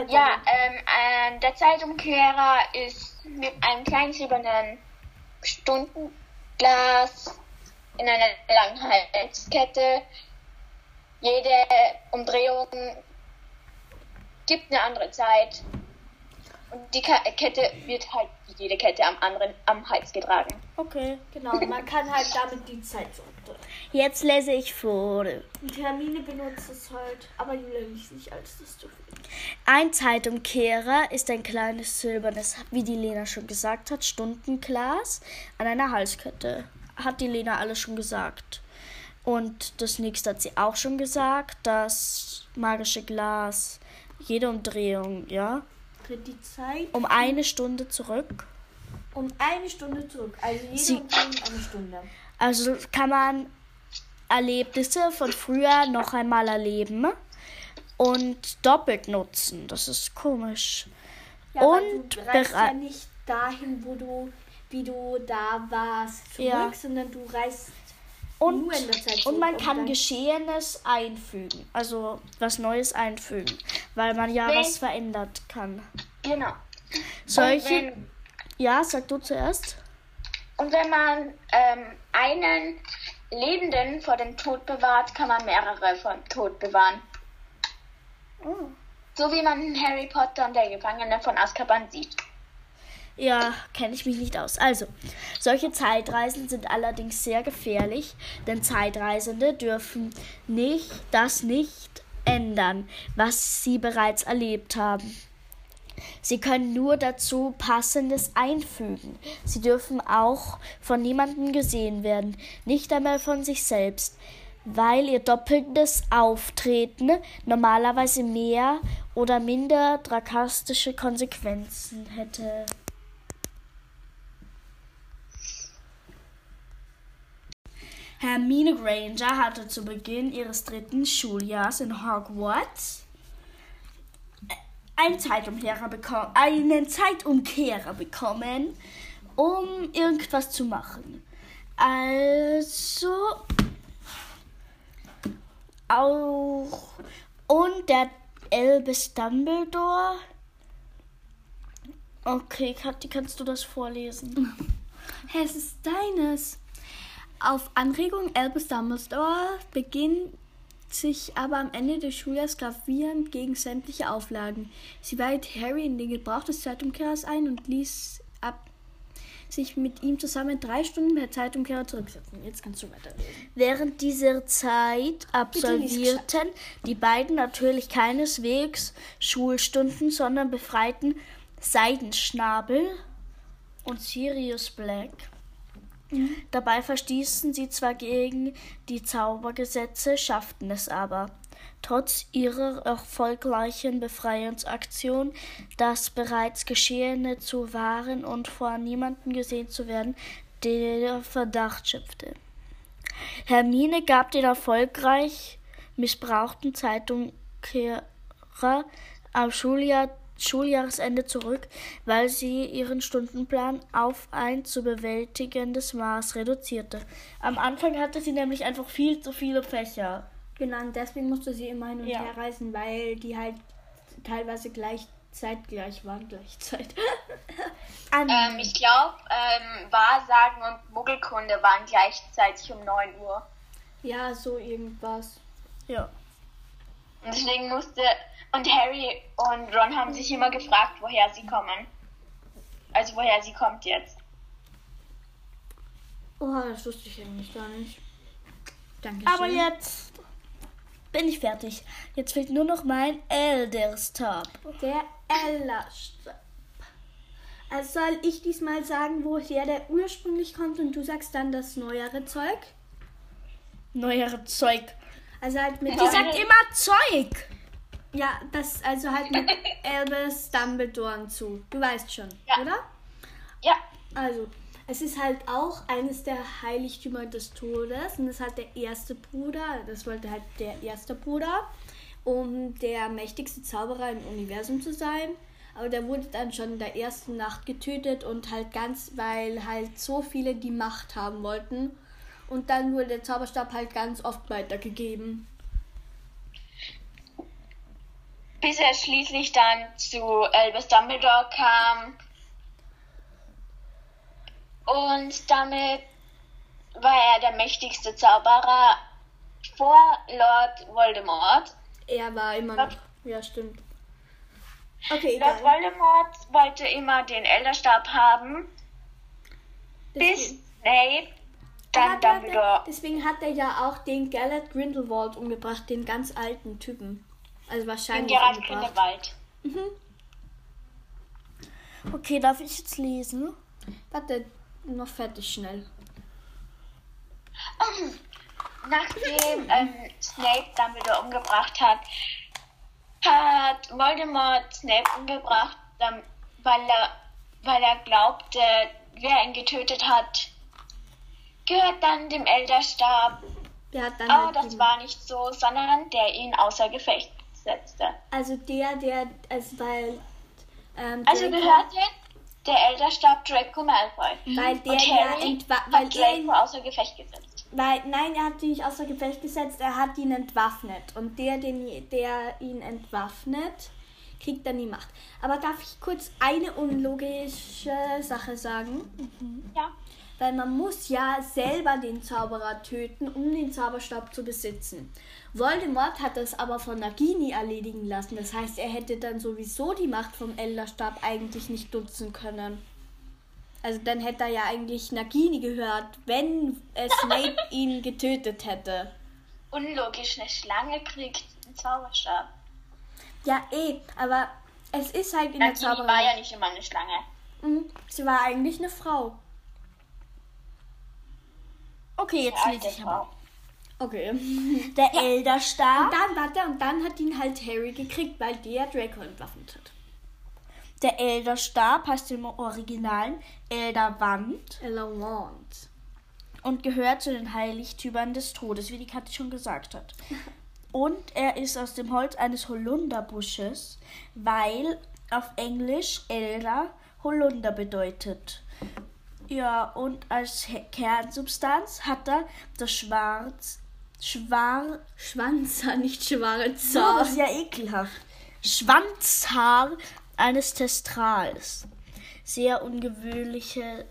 ja, ähm, äh, der Zeitumkehrer ist mit einem kleinen silbernen Stundenglas in einer langen Halskette. Jede Umdrehung gibt eine andere Zeit. Und die Kette wird halt wie jede Kette am anderen am Hals getragen. Okay, genau. Man kann halt damit die Zeit zurückdrehen. Jetzt lese ich vor. Und Hermine benutzt es halt, aber Julia nicht, nicht als das zu viel. Ein Zeitumkehrer ist ein kleines silbernes, wie die Lena schon gesagt hat, Stundenglas an einer Halskette. Hat die Lena alles schon gesagt. Und das nächste hat sie auch schon gesagt, das magische Glas, jede Umdrehung, ja, Die Zeit um eine Stunde zurück. um eine Stunde zurück. Also jede Sie- eine Stunde. Also kann man Erlebnisse von früher noch einmal erleben und doppelt nutzen. Das ist komisch. Ja, Und du reist ja nicht dahin, wo du, wie du da warst, zurück, Ja. sondern du reist Und, und man kann Geschehenes einfügen. Also was Neues einfügen. Weil man ja Wenn- was verändert kann. Genau. Solche. Wenn, Ja, sag du zuerst. und wenn man ähm, einen Lebenden vor dem Tod bewahrt, kann man mehrere vom Tod bewahren. Oh. So wie man in Harry Potter und der Gefangene von Azkaban sieht. Ja, kenne ich mich nicht aus. Also, solche Zeitreisen sind allerdings sehr gefährlich, denn Zeitreisende dürfen nicht das nicht ändern, was sie bereits erlebt haben. Sie können nur dazu Passendes einfügen. Sie dürfen auch von niemandem gesehen werden, nicht einmal von sich selbst, weil ihr doppeltes Auftreten normalerweise mehr oder minder drastische Konsequenzen hätte. Hermine Granger hatte zu Beginn ihres dritten Schuljahres in Hogwarts einen Zeitumkehrer, beko einen Zeitumkehrer bekommen, um irgendwas zu machen. Also auch und der Albus Dumbledore. Okay, Kathi, kannst du das vorlesen? Hä, es ist deines. Auf Anregung Albus Dumbledore beginnt sich aber am Ende des Schuljahres gravierend gegen sämtliche Auflagen. Sie weiht Harry in den Gebrauch des Zeitumkehrers ein und ließ ab sich mit ihm zusammen drei Stunden per Zeitumkehrer zurücksetzen. Jetzt kannst du weiterlesen. Während dieser Zeit absolvierten die beiden natürlich keineswegs Schulstunden, sondern befreiten Seidenschnabel und Sirius Black. Dabei verstießen sie zwar gegen die Zaubergesetze, schafften es aber. Trotz ihrer erfolgreichen Befreiungsaktion, das bereits Geschehene zu wahren und vor niemandem gesehen zu werden, der Verdacht schöpfte. Hermine gab den erfolgreich missbrauchten Zeitumkehrer am Schuljahr, Schuljahresende zurück, weil sie ihren Stundenplan auf ein zu bewältigendes Maß reduzierte. Am Anfang hatte sie nämlich einfach viel zu viele Fächer. Genau, und deswegen musste sie immer hin und Ja. her reisen, weil die halt teilweise gleich zeitgleich waren, gleichzeitig. Ähm, ich glaube, ähm, Wahrsagen und Muggelkunde waren gleichzeitig um 9 Uhr. ja, so irgendwas. ja. Und deswegen musste. Und Harry und Ron haben sich immer gefragt, woher sie kommen. Also woher sie kommt jetzt. Oh, das wusste ich eigentlich gar nicht. Danke. Aber jetzt bin ich fertig. Jetzt fehlt nur noch mein Elderstab. Der Ellerstab. Also soll ich diesmal sagen, woher der ursprünglich kommt und du sagst dann das neuere Zeug? Neuere Zeug. Also halt mit Die sagt immer Zeug. Ja, das also halt mit Albus Dumbledore zu. Du weißt schon, Ja. oder? Ja, Also, es ist halt auch eines der Heiligtümer des Todes und es hat der erste Bruder, das wollte halt der erste Bruder, um der mächtigste Zauberer im Universum zu sein. Aber der wurde dann schon in der ersten Nacht getötet und halt ganz, weil halt so viele die Macht haben wollten. Und dann wurde der Zauberstab halt ganz oft weitergegeben. Bis er schließlich dann zu Albus Dumbledore kam. Und damit war er der mächtigste Zauberer vor Lord Voldemort. Er war immer noch. Ja, stimmt. Okay, Lord egal. Voldemort wollte immer den Elderstab haben. bis Snape dann Dumbledore. Deswegen hat er ja auch den Gellert Grindelwald umgebracht, den ganz alten Typen. Also wahrscheinlich. Den Gerard Grindelwald. Mhm. Okay, darf ich jetzt lesen? Warte, noch fertig schnell. Nachdem ähm, Snape Dumbledore umgebracht hat, hat Voldemort Snape umgebracht, weil er, weil er glaubte, wer ihn getötet hat, gehört dann dem Elderstab. Aber halt das war nicht so, sondern der ihn außer Gefecht setzte. Also der, der, also weil. Ähm, also gehörte der Elderstab Draco Malfoy. Weil der Und Harry ja weil hat Draco ihn, außer Gefecht gesetzt. Weil, nein, er hat ihn nicht außer Gefecht gesetzt, er hat ihn entwaffnet. Und der, den, der ihn entwaffnet, kriegt dann die Macht. Aber darf ich kurz eine unlogische Sache sagen? Mhm. Ja. Weil man muss ja selber den Zauberer töten, um den Zauberstab zu besitzen. Voldemort hat das aber von Nagini erledigen lassen. Das heißt, er hätte dann sowieso die Macht vom Elderstab eigentlich nicht nutzen können. Also dann hätte er ja eigentlich Nagini gehört, wenn Snape ihn getötet hätte. Unlogisch, eine Schlange kriegt einen Zauberstab. Ja, eh, aber es ist halt in Nagini der Zauberei. war ja nicht immer eine Schlange. Mhm, sie war eigentlich eine Frau. Okay, jetzt lese ich aber. Okay. Der ja. Elderstab. Und dann, warte, und dann hat ihn halt Harry gekriegt, weil der Draco entwaffnet hat. Der Elderstab heißt im Originalen Elderwand. Elderwand. Und gehört zu den Heiligtümern des Todes, wie die Katze schon gesagt hat. Und er ist aus dem Holz eines Holunderbusches, weil auf Englisch Elder Holunder bedeutet. Ja, und als Kernsubstanz hat er das Schwarz. Schwar. Schwanzhaar, nicht Schwarzhaar. Oh, das ist ja ekelhaft. Schwanzhaar eines Testrals. Sehr ungewöhnliche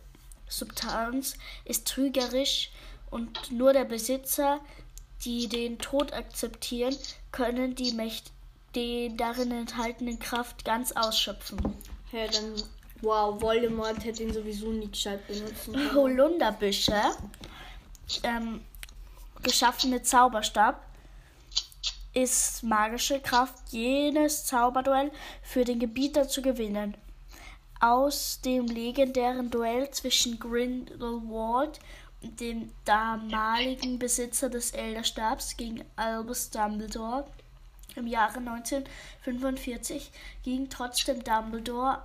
Substanz, ist trügerisch und nur der Besitzer, die den Tod akzeptieren, können die Mächte, die darin enthaltene Kraft ganz ausschöpfen. Ja, dann Wow, Voldemort hätte ihn sowieso nicht gescheit benutzen können. Holunderbüsche, ähm, geschaffene Zauberstab, ist magische Kraft, jenes Zauberduell für den Gebieter zu gewinnen. Aus dem legendären Duell zwischen Grindelwald und dem damaligen Besitzer des Elderstabs gegen Albus Dumbledore im Jahre 1945 ging trotzdem Dumbledore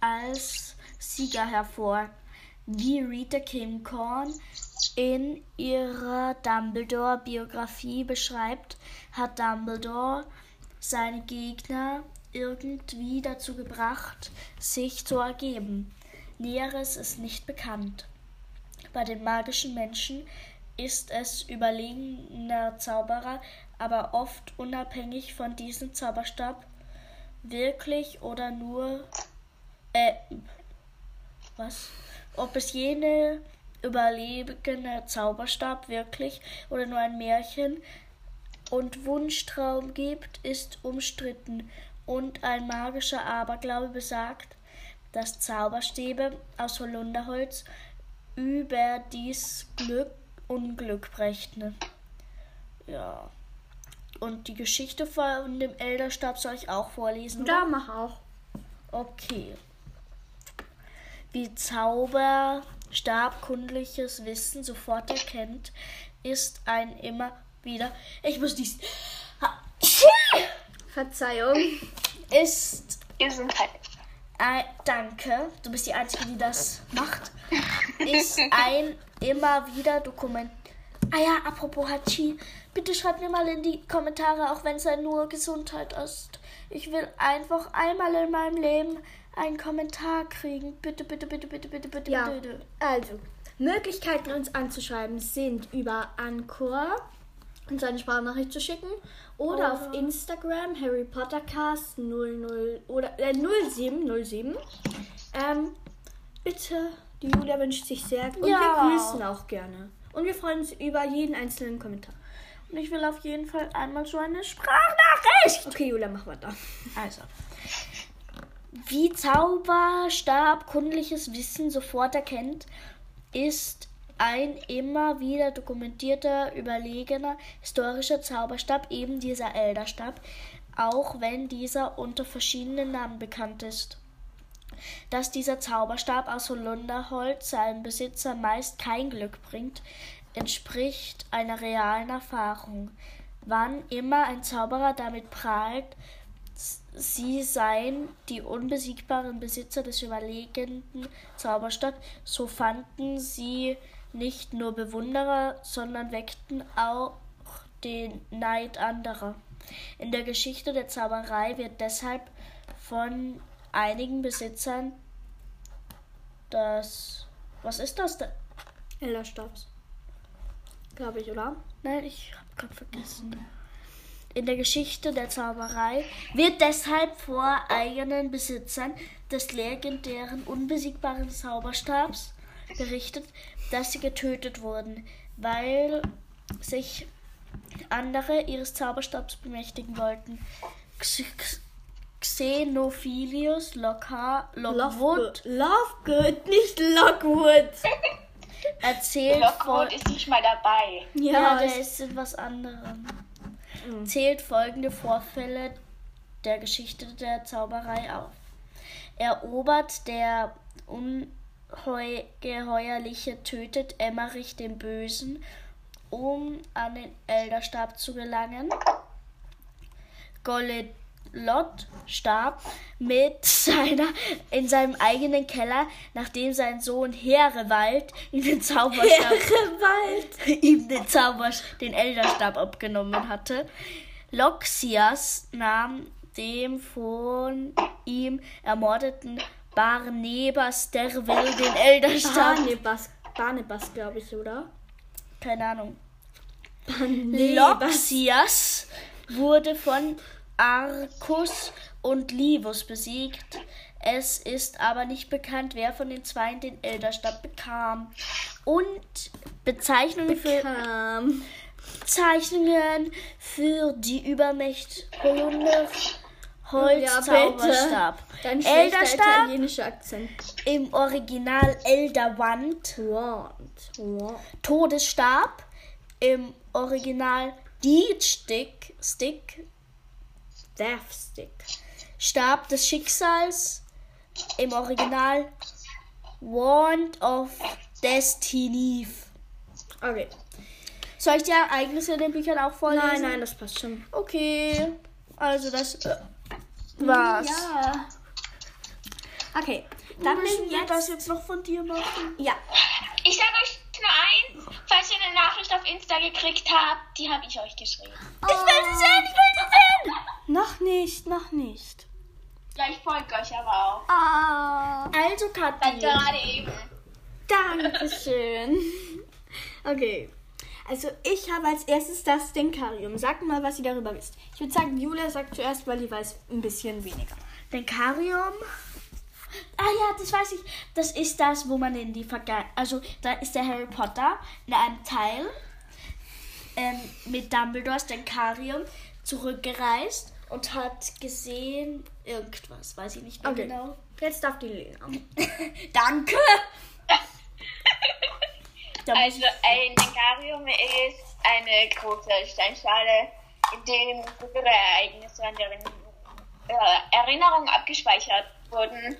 als Sieger hervor, wie Rita Kimcorn in ihrer Dumbledore-Biografie beschreibt, hat Dumbledore seine Gegner irgendwie dazu gebracht, sich zu ergeben. Näheres ist nicht bekannt. Bei den magischen Menschen ist es überlegener Zauberer, aber oft unabhängig von diesem Zauberstab, wirklich oder nur äh, was? Ob es jene überlebende Zauberstab wirklich oder nur ein Märchen und Wunschtraum gibt, ist umstritten und ein magischer Aberglaube besagt, dass Zauberstäbe aus Holunderholz überdies Glück Unglück brächten. Ja. Und die Geschichte von dem Elderstab soll ich auch vorlesen? Ja, mach auch. Okay wie Zauberstabkundliches Wissen sofort erkennt, ist ein immer wieder. Ich muss dies. Verzeihung. Ist. Gesundheit. Ein, danke, du bist die Einzige, die das macht. Ist ein immer wieder Dokument. Ah ja, apropos Hachi, bitte schreibt mir mal in die Kommentare, auch wenn es ja nur Gesundheit ist. Ich will einfach einmal in meinem Leben einen Kommentar kriegen. Bitte, bitte, bitte, bitte, bitte, bitte, Ja, bitte. also, Möglichkeiten uns anzuschreiben sind über Anchor uns eine Sprachnachricht zu schicken oder auf Oder- Instagram Harry Potter Cast 00 oder äh, 0707. Ähm, bitte, die Julia wünscht sich sehr und Ja. wir grüßen auch gerne. Und wir freuen uns über jeden einzelnen Kommentar. Und ich will auf jeden Fall einmal so eine Sprachnachricht. Okay, Julia, mach weiter. Also. Wie Zauberstab kundliches Wissen sofort erkennt, ist ein immer wieder dokumentierter, überlegener historischer Zauberstab eben dieser Elderstab, auch wenn dieser unter verschiedenen Namen bekannt ist. Dass dieser Zauberstab aus Holunderholz seinem Besitzer meist kein Glück bringt, entspricht einer realen Erfahrung. Wann immer ein Zauberer damit prahlt, sie seien die unbesiegbaren Besitzer des überlegenen Zauberstabs, so fanden sie nicht nur Bewunderer, sondern weckten auch den Neid anderer. In der Geschichte der Zauberei wird deshalb von einigen Besitzern das. Was ist das denn? Elderstabs. Glaube ich, oder? Nein, ich habe gerade vergessen. In der Geschichte der Zauberei wird deshalb vor eigenen Besitzern des legendären unbesiegbaren Zauberstabs berichtet, dass sie getötet wurden, weil sich andere ihres Zauberstabs bemächtigen wollten. Xenophilius Lockhart, Lockwood Lovegood, nicht Lockwood. erzählt Lockwood von ist nicht mal dabei. Ja, der es- ist in was anderem. Zählt folgende Vorfälle der Geschichte der Zauberei auf. Erobert der Ungeheuerliche tötet Emmerich den Bösen, um an den Elderstab zu gelangen. Golelot starb mit seiner in seinem eigenen Keller, nachdem sein Sohn Herewald ihm den Zauberstab ihm den Zauber, den Elderstab abgenommen hatte. Loxias nahm dem von ihm ermordeten Barnebas Derwil den Elderstab. Barnebas, Barnebas glaube ich, oder? Keine Ahnung. Barnebas. Loxias wurde von Arcus und Livus besiegt. Es ist aber nicht bekannt, wer von den zwei den Elderstab bekam. Und Bezeichnungen für Kam. Zeichnungen für die Übermächt Holunder Ja, Holzzauberstab. schlechter Elderstab italienischer Akzent. im Original Elderwand. Want. Want. Todesstab im Original Deed Stick, Stick Death Stick. Stab des Schicksals im Original Wand of Destiny. Okay. Soll ich die Ereignisse in den Büchern auch vorlesen? Nein, nein, das passt schon. Okay, also das äh, war's. Ja. Okay. Dann müssen wir jetzt. das jetzt noch von dir machen. Ja. Ich sage euch nur eins, falls ihr eine Nachricht auf Insta gekriegt habt, die habe ich euch geschrieben. Ich will sie sehen, ich will sie sehen. Noch nicht, noch nicht. Ja, ich folge euch aber auch. Ah. Also Kathi, gerade eben. Dankeschön. Okay. Also ich habe als erstes das Denkarium. Sagt mal, was ihr darüber wisst. Ich würde sagen, Julia sagt zuerst, weil die weiß ein bisschen weniger. Denkarium. Ah ja, das weiß ich. Das ist das, wo man in die Vergangenheit. Also da ist der Harry Potter in einem Teil ähm, mit Dumbledores Denkarium zurückgereist und hat gesehen irgendwas. Weiß ich nicht mehr Okay. genau. Jetzt darf die Lena. Danke. Also ein Denkarium ist eine große Steinschale, in dem frühere Ereignisse und Erinnerungen, äh, Erinnerungen abgespeichert wurden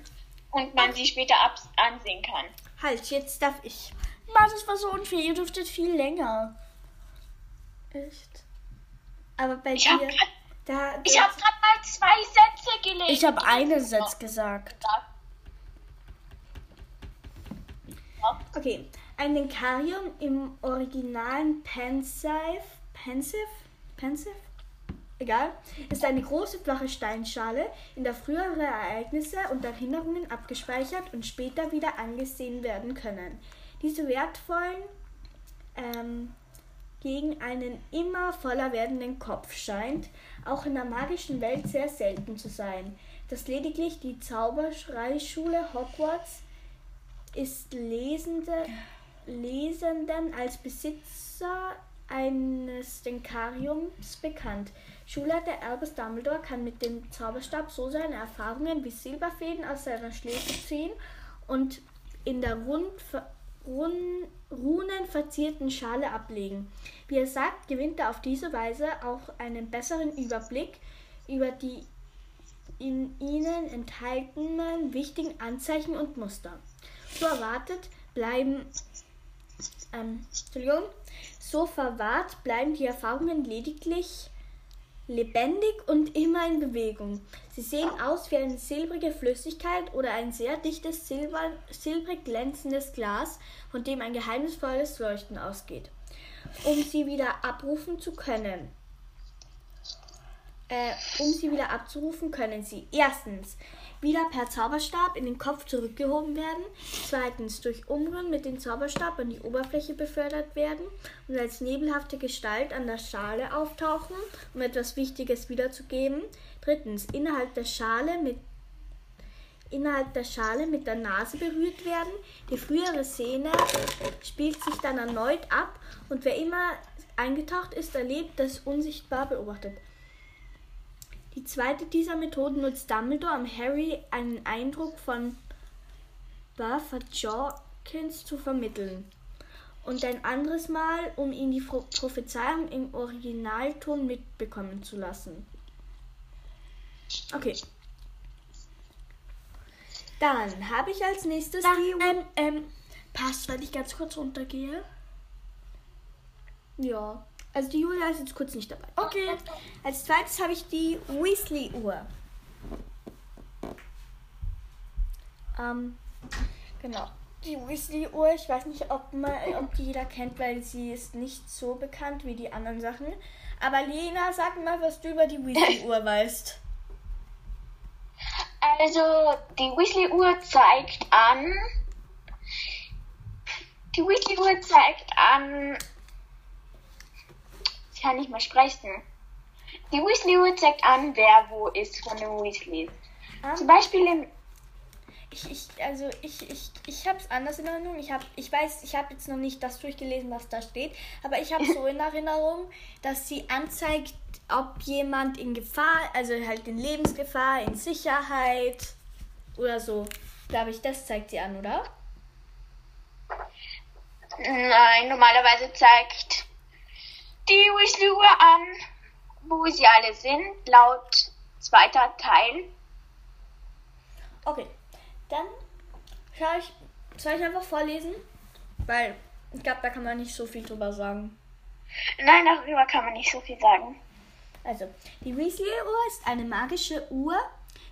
und man sie später ab ansehen kann. Halt, jetzt darf ich. Mann, das war so unfair. Ihr dürftet viel länger. Echt? Aber bei ich dir. Hab grad, da, ich habe gerade mal zwei Sätze gelesen. Ich habe einen Satz gesagt. Okay. Ein Denkarium im originalen Pensive. Pensive? Pensive? Egal, ist eine große flache Steinschale, in der frühere Ereignisse und Erinnerungen abgespeichert und später wieder angesehen werden können. Diese wertvollen ähm, gegen einen immer voller werdenden Kopf scheint auch in der magischen Welt sehr selten zu sein. Dass lediglich die Zauberschreischule Hogwarts ist Lesende, Lesenden als Besitzer eines Denkariums bekannt. Schulleiter Albus Dumbledore kann mit dem Zauberstab so seine Erfahrungen wie Silberfäden aus seiner Schläfe ziehen und in der rund, run, runenverzierten Schale ablegen. Wie er sagt, gewinnt er auf diese Weise auch einen besseren Überblick über die in ihnen enthaltenen wichtigen Anzeichen und Muster. So erwartet bleiben ähm, so verwahrt bleiben die Erfahrungen lediglich lebendig und immer in Bewegung. Sie sehen aus wie eine silbrige Flüssigkeit oder ein sehr dichtes silber, silbrig glänzendes Glas, von dem ein geheimnisvolles Leuchten ausgeht. Um sie wieder abrufen zu können, äh, um sie wieder abzurufen, können sie erstens wieder per Zauberstab in den Kopf zurückgehoben werden, zweitens durch Umrühren mit dem Zauberstab an die Oberfläche befördert werden und als nebelhafte Gestalt an der Schale auftauchen, um etwas Wichtiges wiederzugeben, drittens innerhalb der Schale mit innerhalb der Schale mit der Nase berührt werden. Die frühere Szene spielt sich dann erneut ab und wer immer eingetaucht ist, erlebt das unsichtbar beobachtet. Die zweite dieser Methoden nutzt Dumbledore, um Harry einen Eindruck von Buffer Jorkins zu vermitteln. Und ein anderes Mal, um ihn die Prophezeiung im Originalton mitbekommen zu lassen. Okay. Dann habe ich als nächstes Dann, die. Ähm, ähm, passt, wenn ich ganz kurz runtergehe. Ja. Also die Julia ist jetzt kurz nicht dabei. Okay. Als zweites habe ich die Weasley-Uhr. Ähm, genau. Die Weasley-Uhr, ich weiß nicht, ob, man, ob die jeder kennt, weil sie ist nicht so bekannt wie die anderen Sachen. Aber Lena, sag mal, was du über die Weasley-Uhr weißt. Also, die Weasley-Uhr zeigt an. Die Weasley-Uhr zeigt an, kann nicht mehr sprechen. Die Weasley-Uhr zeigt an, wer wo ist von den Weasleys. Ah. Zum Beispiel im ich, ich, also ich, ich, ich habe es anders in Erinnerung. Ich, hab, ich weiß, ich habe jetzt noch nicht das durchgelesen, was da steht, aber ich habe so in Erinnerung, dass sie anzeigt, ob jemand in Gefahr, also halt in Lebensgefahr, in Sicherheit oder so. Glaube ich, das zeigt sie an, oder? Nein, normalerweise zeigt die Weasley-Uhr an, wo sie alle sind, laut zweiter Teil. Okay, dann schau ich, soll ich einfach vorlesen? Weil ich glaube, da kann man nicht so viel drüber sagen. Nein, darüber kann man nicht so viel sagen. Also, die Weasley-Uhr ist eine magische Uhr,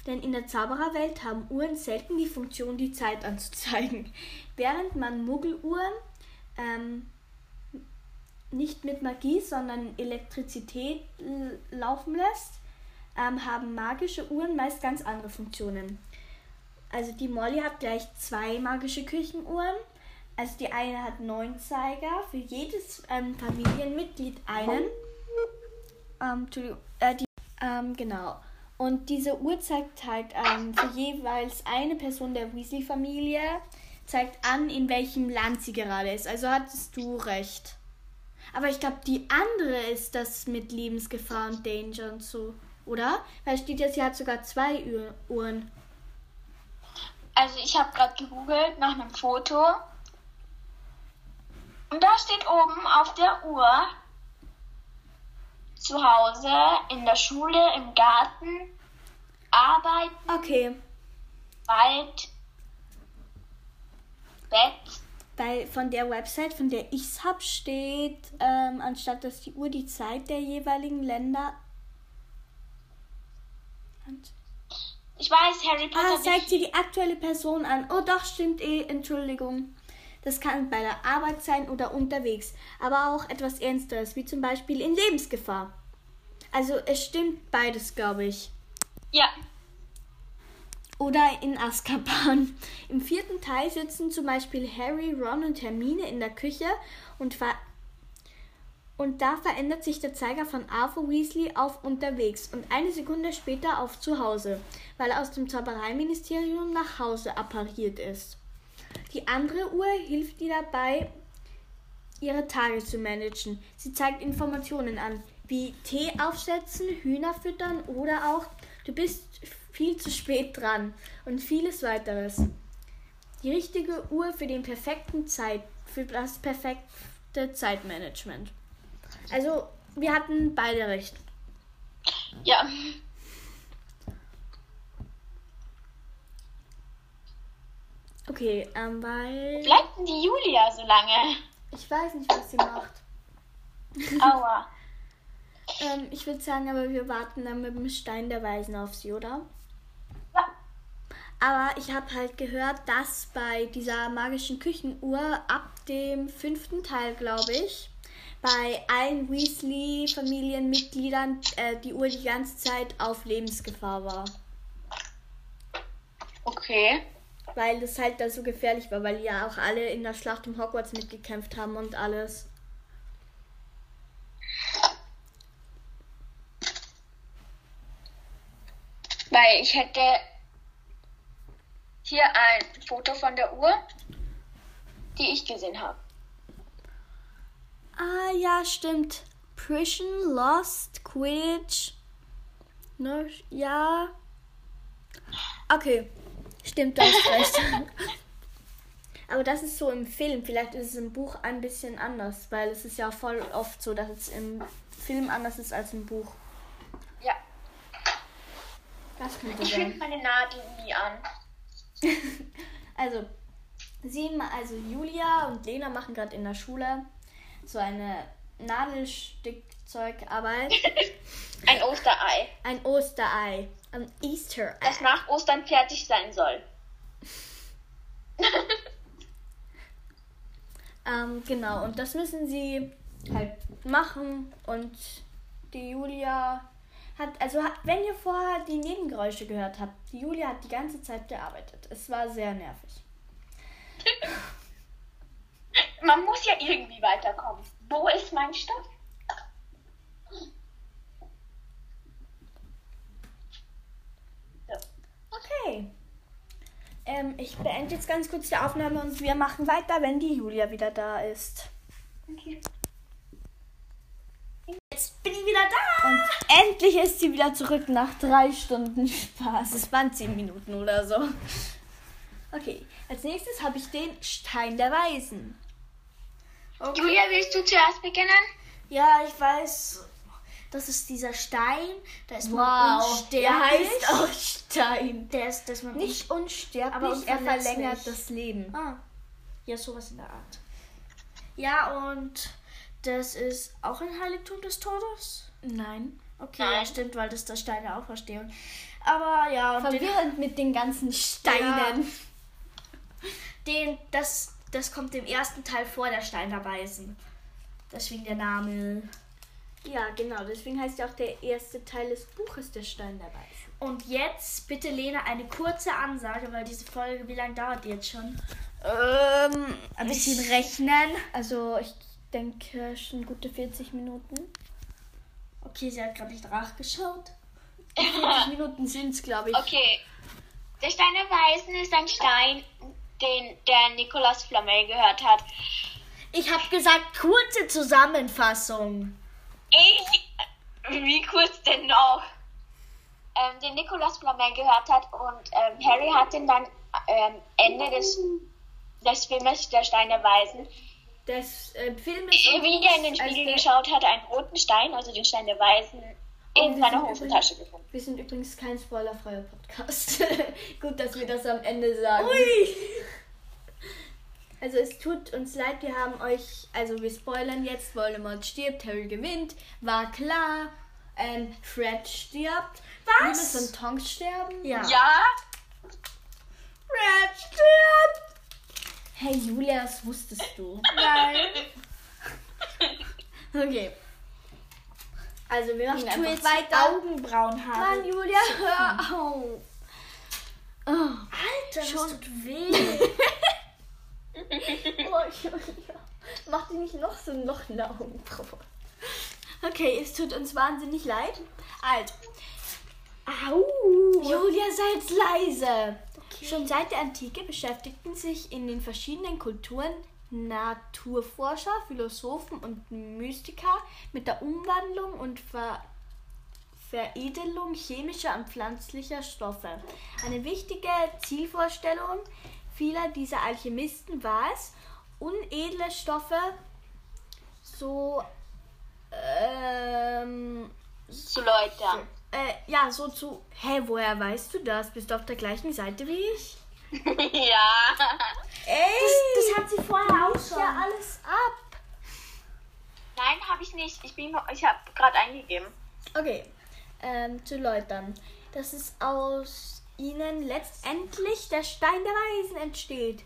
denn in der Zaubererwelt haben Uhren selten die Funktion, die Zeit anzuzeigen. Während man Muggeluhren ähm, nicht mit Magie, sondern Elektrizität laufen lässt, ähm, haben magische Uhren meist ganz andere Funktionen. Also die Molly hat gleich zwei magische Küchenuhren. Also die eine hat neun Zeiger, für jedes ähm, Familienmitglied einen. Ähm, äh, die, ähm, genau. Und diese Uhr zeigt halt ähm, für jeweils eine Person der Weasley-Familie, zeigt an, in welchem Land sie gerade ist. Also hattest du recht. Aber ich glaube, die andere ist das mit Lebensgefahr und Danger und so, oder? Weil steht jetzt, sie hat sogar zwei Uhren. Also ich habe gerade gegoogelt nach einem Foto. Und da steht oben auf der Uhr zu Hause, in der Schule, im Garten, arbeiten. Okay. Wald, Bett, weil von der Website, von der ich es habe, steht, ähm, anstatt dass die Uhr die Zeit der jeweiligen Länder. Ich weiß, Harry Potter. Ah, zeigt sie die aktuelle Person an. Oh, doch, stimmt eh. Entschuldigung. Das kann bei der Arbeit sein oder unterwegs, aber auch etwas Ernsteres, wie zum Beispiel in Lebensgefahr. Also es stimmt beides, glaube ich. Ja. Oder in Azkaban. Im vierten Teil sitzen zum Beispiel Harry, Ron und Hermine in der Küche und, ver und da verändert sich der Zeiger von Arthur Weasley auf unterwegs und eine Sekunde später auf zu Hause, weil er aus dem Zaubereiministerium nach Hause appariert ist. Die andere Uhr hilft ihr dabei, ihre Tage zu managen. Sie zeigt Informationen an, wie Tee aufsetzen, Hühner füttern oder auch du bist viel zu spät dran und vieles weiteres. Die richtige Uhr für den perfekten Zeit, für das perfekte Zeitmanagement. Also, wir hatten beide recht. Ja. Okay, ähm, weil. Bleibt denn die Julia so lange? Ich weiß nicht, was sie macht. Aua. Ähm, ich würde sagen, aber wir warten dann mit dem Stein der Weisen auf sie, oder? Aber ich habe halt gehört, dass bei dieser magischen Küchenuhr ab dem fünften Teil, glaube ich, bei allen Weasley-Familienmitgliedern äh, die Uhr die ganze Zeit auf Lebensgefahr war. Okay. Weil das halt da so gefährlich war, weil die ja auch alle in der Schlacht um Hogwarts mitgekämpft haben und alles. Weil ich hätte hier ein Foto von der Uhr, die ich gesehen habe. Ah, ja, stimmt. Prison, Lost, Quidditch. Ne, ja. Okay, stimmt, du hast recht. Aber das ist so im Film. Vielleicht ist es im Buch ein bisschen anders, weil es ist ja voll oft so, dass es im Film anders ist als im Buch. Ja. Das könnte Ich finde meine Nadel nie an. Also, sie, also Julia und Lena machen gerade in der Schule so eine Nadelstickzeugarbeit. Ein Osterei, Ein Osterei. Ein Easter das Egg. nach Ostern fertig sein soll. Ähm, genau, und das müssen sie halt machen. Und die Julia hat, also hat, wenn ihr vorher die Nebengeräusche gehört habt, die Julia hat die ganze Zeit gearbeitet. Es war sehr nervig. Man muss ja irgendwie weiterkommen. Wo ist mein Stoff? So. Okay. Ähm, ich beende jetzt ganz kurz die Aufnahme und wir machen weiter, wenn die Julia wieder da ist. Okay. Jetzt bin ich wieder da. Und endlich ist sie wieder zurück nach drei Stunden Spaß. Es waren zehn Minuten oder so. Okay, als nächstes habe ich den Stein der Weisen. Julia, willst du zuerst beginnen? Ja, ich weiß. Das ist dieser Stein. Da ist man unsterblich. der heißt auch Stein. Der ist, dass man Nicht unsterblich, Aber er verlängert das Leben. Ah, ja, sowas in der Art. Ja, und das ist auch ein Heiligtum des Todes. Nein. Okay, Nein. ja, stimmt, weil das der Stein der Auferstehung. Aber ja, und den, Verwirrend mit den ganzen Steinen. den, das, das kommt im ersten Teil vor der Stein der Weisen. Deswegen der Name. Ja. genau. Deswegen heißt ja auch der erste Teil des Buches der Stein der Weisen. Und jetzt bitte Lena eine kurze Ansage, weil diese Folge, wie lange dauert die jetzt schon? Ähm, Ein bisschen rechnen. Also ich denke schon gute 40 Minuten. Okay, sie hat gerade nicht nachgeschaut. 40 Minuten sind es, glaube ich. Okay. Der Stein der Weisen ist ein Stein, den der Nikolaus Flamel gehört hat. Ich habe gesagt, kurze Zusammenfassung. Ich, wie kurz denn noch? Ähm, den Nikolaus Flamel gehört hat und ähm, Harry hat ihn dann ähm, Ende des, des Filmes Der Stein der Weisen, Das äh, Film ist wie er in den Spiegel der- geschaut hat, einen roten Stein, also den Stein der Weisen, Oh, in seiner Hosentasche gefunden. Wir sind übrigens kein spoilerfreier Podcast. Gut, dass wir das am Ende sagen. Ui! Also es tut uns leid, wir haben euch, also wir spoilern jetzt, Voldemort stirbt, Harry gewinnt, war klar, ähm, Fred stirbt, Was? Remus und Tonks sterben, Ja. Ja, Red stirbt! Hey Julia, das wusstest du. Nein. Okay. Also wir machen Ich tue jetzt weiter. Augenbrauenhaare. Mann, Julia, hör auf. Oh, Alter, Schon. das tut weh. oh, Julia. Mach dir nicht noch so ein Loch in der Augenbraue. Okay, es tut uns wahnsinnig leid. Also, Au. Julia, sei jetzt leise. Schon seit der Antike beschäftigten sich in den verschiedenen Kulturen Naturforscher, Philosophen und Mystiker mit der Umwandlung und Ver Veredelung chemischer und pflanzlicher Stoffe. Eine wichtige Zielvorstellung vieler dieser Alchemisten war es, unedle Stoffe so ähm, Zu Leute. Äh, ja, so zu. Hä, woher weißt du das? Bist du auf der gleichen Seite wie ich? ja. Ey! Das hat sie vorher auch schon. ja alles ab. Nein, habe ich nicht. Ich bin, ich habe gerade eingegeben. Okay, ähm, zu Läutern. Dass es aus ihnen letztendlich der Stein der Weisen entsteht.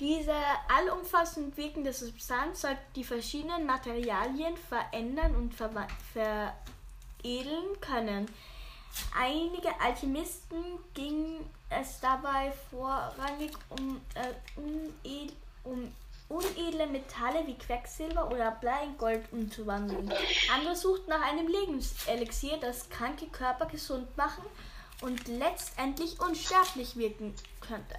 Diese allumfassend wirkende Substanz soll die verschiedenen Materialien verändern und verwa- veredeln können. Einige Alchemisten ging es dabei vorrangig um, äh, uned um unedle Metalle wie Quecksilber oder Blei in Gold umzuwandeln. Andere suchten nach einem Lebenselixier, das kranke Körper gesund machen und letztendlich unsterblich wirken könnte.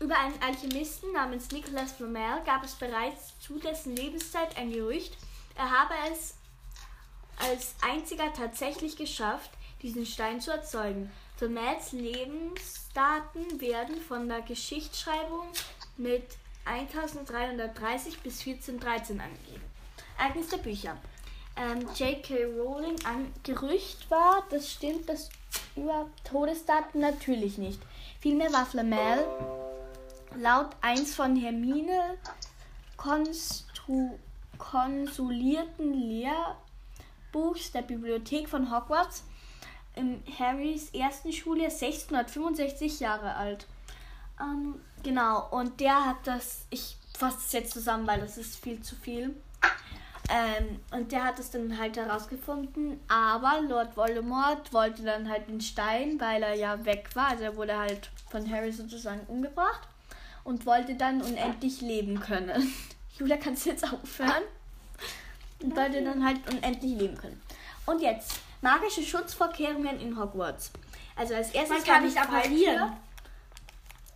Über einen Alchemisten namens Nicolas Flamel gab es bereits zu dessen Lebenszeit ein Gerücht, er habe es als einziger tatsächlich geschafft, diesen Stein zu erzeugen. Flamels Lebensdaten werden von der Geschichtsschreibung mit 1330 bis 1413 angegeben. Ereignis der Bücher. Ähm, J.K. Rowling ein Gerücht war, das stimmt, das über Todesdaten natürlich nicht. Vielmehr war Flamel laut eins von Hermine konstru konsulierten Lehrbuchs der Bibliothek von Hogwarts in Harrys ersten Schuljahr 1665 Jahre alt. Ähm, genau, und der hat das, ich fasse es jetzt zusammen, weil das ist viel zu viel. Ähm, und der hat es dann halt herausgefunden, aber Lord Voldemort wollte dann halt den Stein, weil er ja weg war, also er wurde halt von Harry sozusagen umgebracht und wollte dann unendlich leben können. Julia, kannst du jetzt aufhören? Und wollte dann halt unendlich leben können. Und jetzt, magische Schutzvorkehrungen in Hogwarts. Also als erstes Man kann apparieren. Falltür-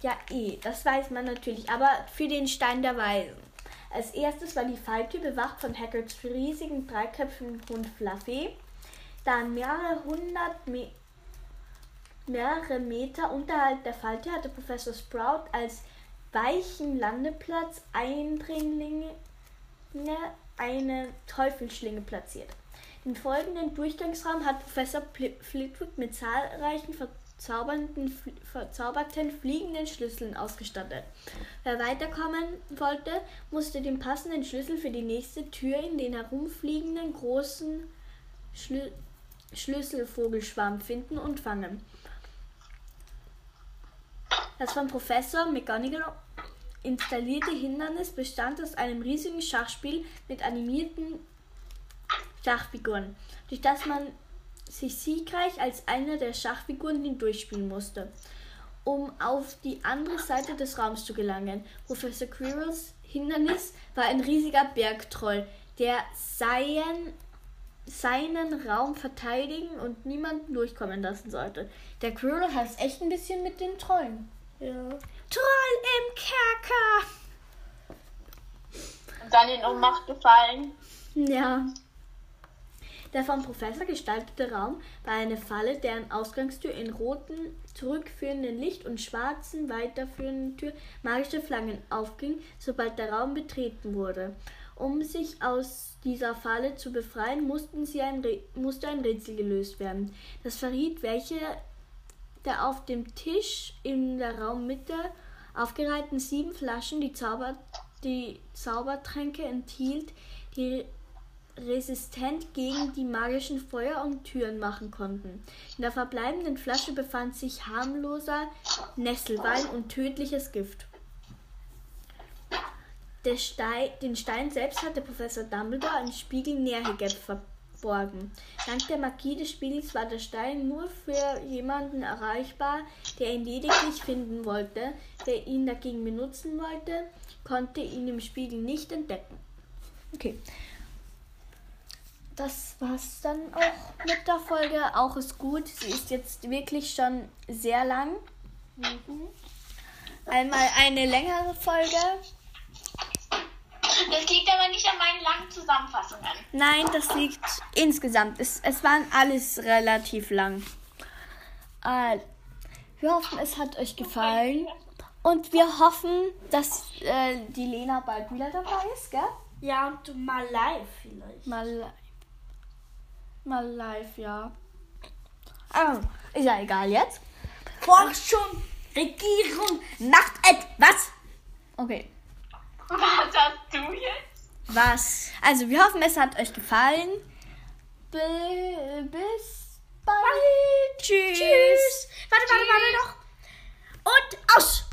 Ja, eh, das weiß man natürlich, aber für den Stein der Weisen. Als erstes war die Falltür bewacht von Hagrids riesigen dreiköpfigen Hund Fluffy. Dann mehrere hundert Me mehrere Meter unterhalb der Falltür hatte Professor Sprout als weichen Landeplatz Eindringlinge eine Teufelsschlinge platziert. Den folgenden Durchgangsraum hat Professor Flitwick mit zahlreichen verzaubernden, verzauberten fliegenden Schlüsseln ausgestattet. Wer weiterkommen wollte, musste den passenden Schlüssel für die nächste Tür in den herumfliegenden großen Schlü Schlüsselvogelschwarm finden und fangen. Das von Professor McGonagall installierte Hindernis bestand aus einem riesigen Schachspiel mit animierten Schachfiguren, durch das man sich siegreich als einer der Schachfiguren hindurchspielen musste, um auf die andere Seite des Raums zu gelangen. Professor Quirrells Hindernis war ein riesiger Bergtroll, der seien, seinen Raum verteidigen und niemanden durchkommen lassen sollte. Der Quirrell hat es echt ein bisschen mit den Trollen. Ja. Troll im Kerker! Und dann in Ohnmacht gefallen. Ja. Der vom Professor gestaltete Raum war eine Falle, deren Ausgangstür in roten, zurückführenden Licht und schwarzen, weiterführenden Tür magische Flaggen aufging, sobald der Raum betreten wurde. Um sich aus dieser Falle zu befreien, mussten sie ein musste ein Rätsel gelöst werden. Das verriet, welche der auf dem Tisch in der Raummitte aufgereihten sieben Flaschen, die, Zauber, die Zaubertränke enthielt, die resistent gegen die magischen Feuer und Türen machen konnten. In der verbleibenden Flasche befand sich harmloser Nesselwein und tödliches Gift. Stein, den Stein selbst hatte Professor Dumbledore im Spiegel Nährhegeb verborgen. Dank der Magie des Spiegels war der Stein nur für jemanden erreichbar, der ihn lediglich finden wollte. Wer ihn dagegen benutzen wollte, konnte ihn im Spiegel nicht entdecken. Okay. Das war's dann auch mit der Folge. Auch ist gut. Sie ist jetzt wirklich schon sehr lang. Einmal eine längere Folge. Das liegt aber nicht an meinen langen Zusammenfassungen. Nein, das liegt insgesamt. Es, es waren alles relativ lang. Äh, wir hoffen, es hat euch gefallen. Und wir hoffen, dass äh, die Lena bald wieder dabei ist, gell? Ja, und mal live vielleicht. Mal live. Mal live, ja. Ah, ist ja egal jetzt. Forschung, Regierung, macht etwas. Okay. Was hast du jetzt? Was? Also, wir hoffen, es hat euch gefallen. Bi- bis bald. Tschüss. Warte, warte, warte noch. Und aus.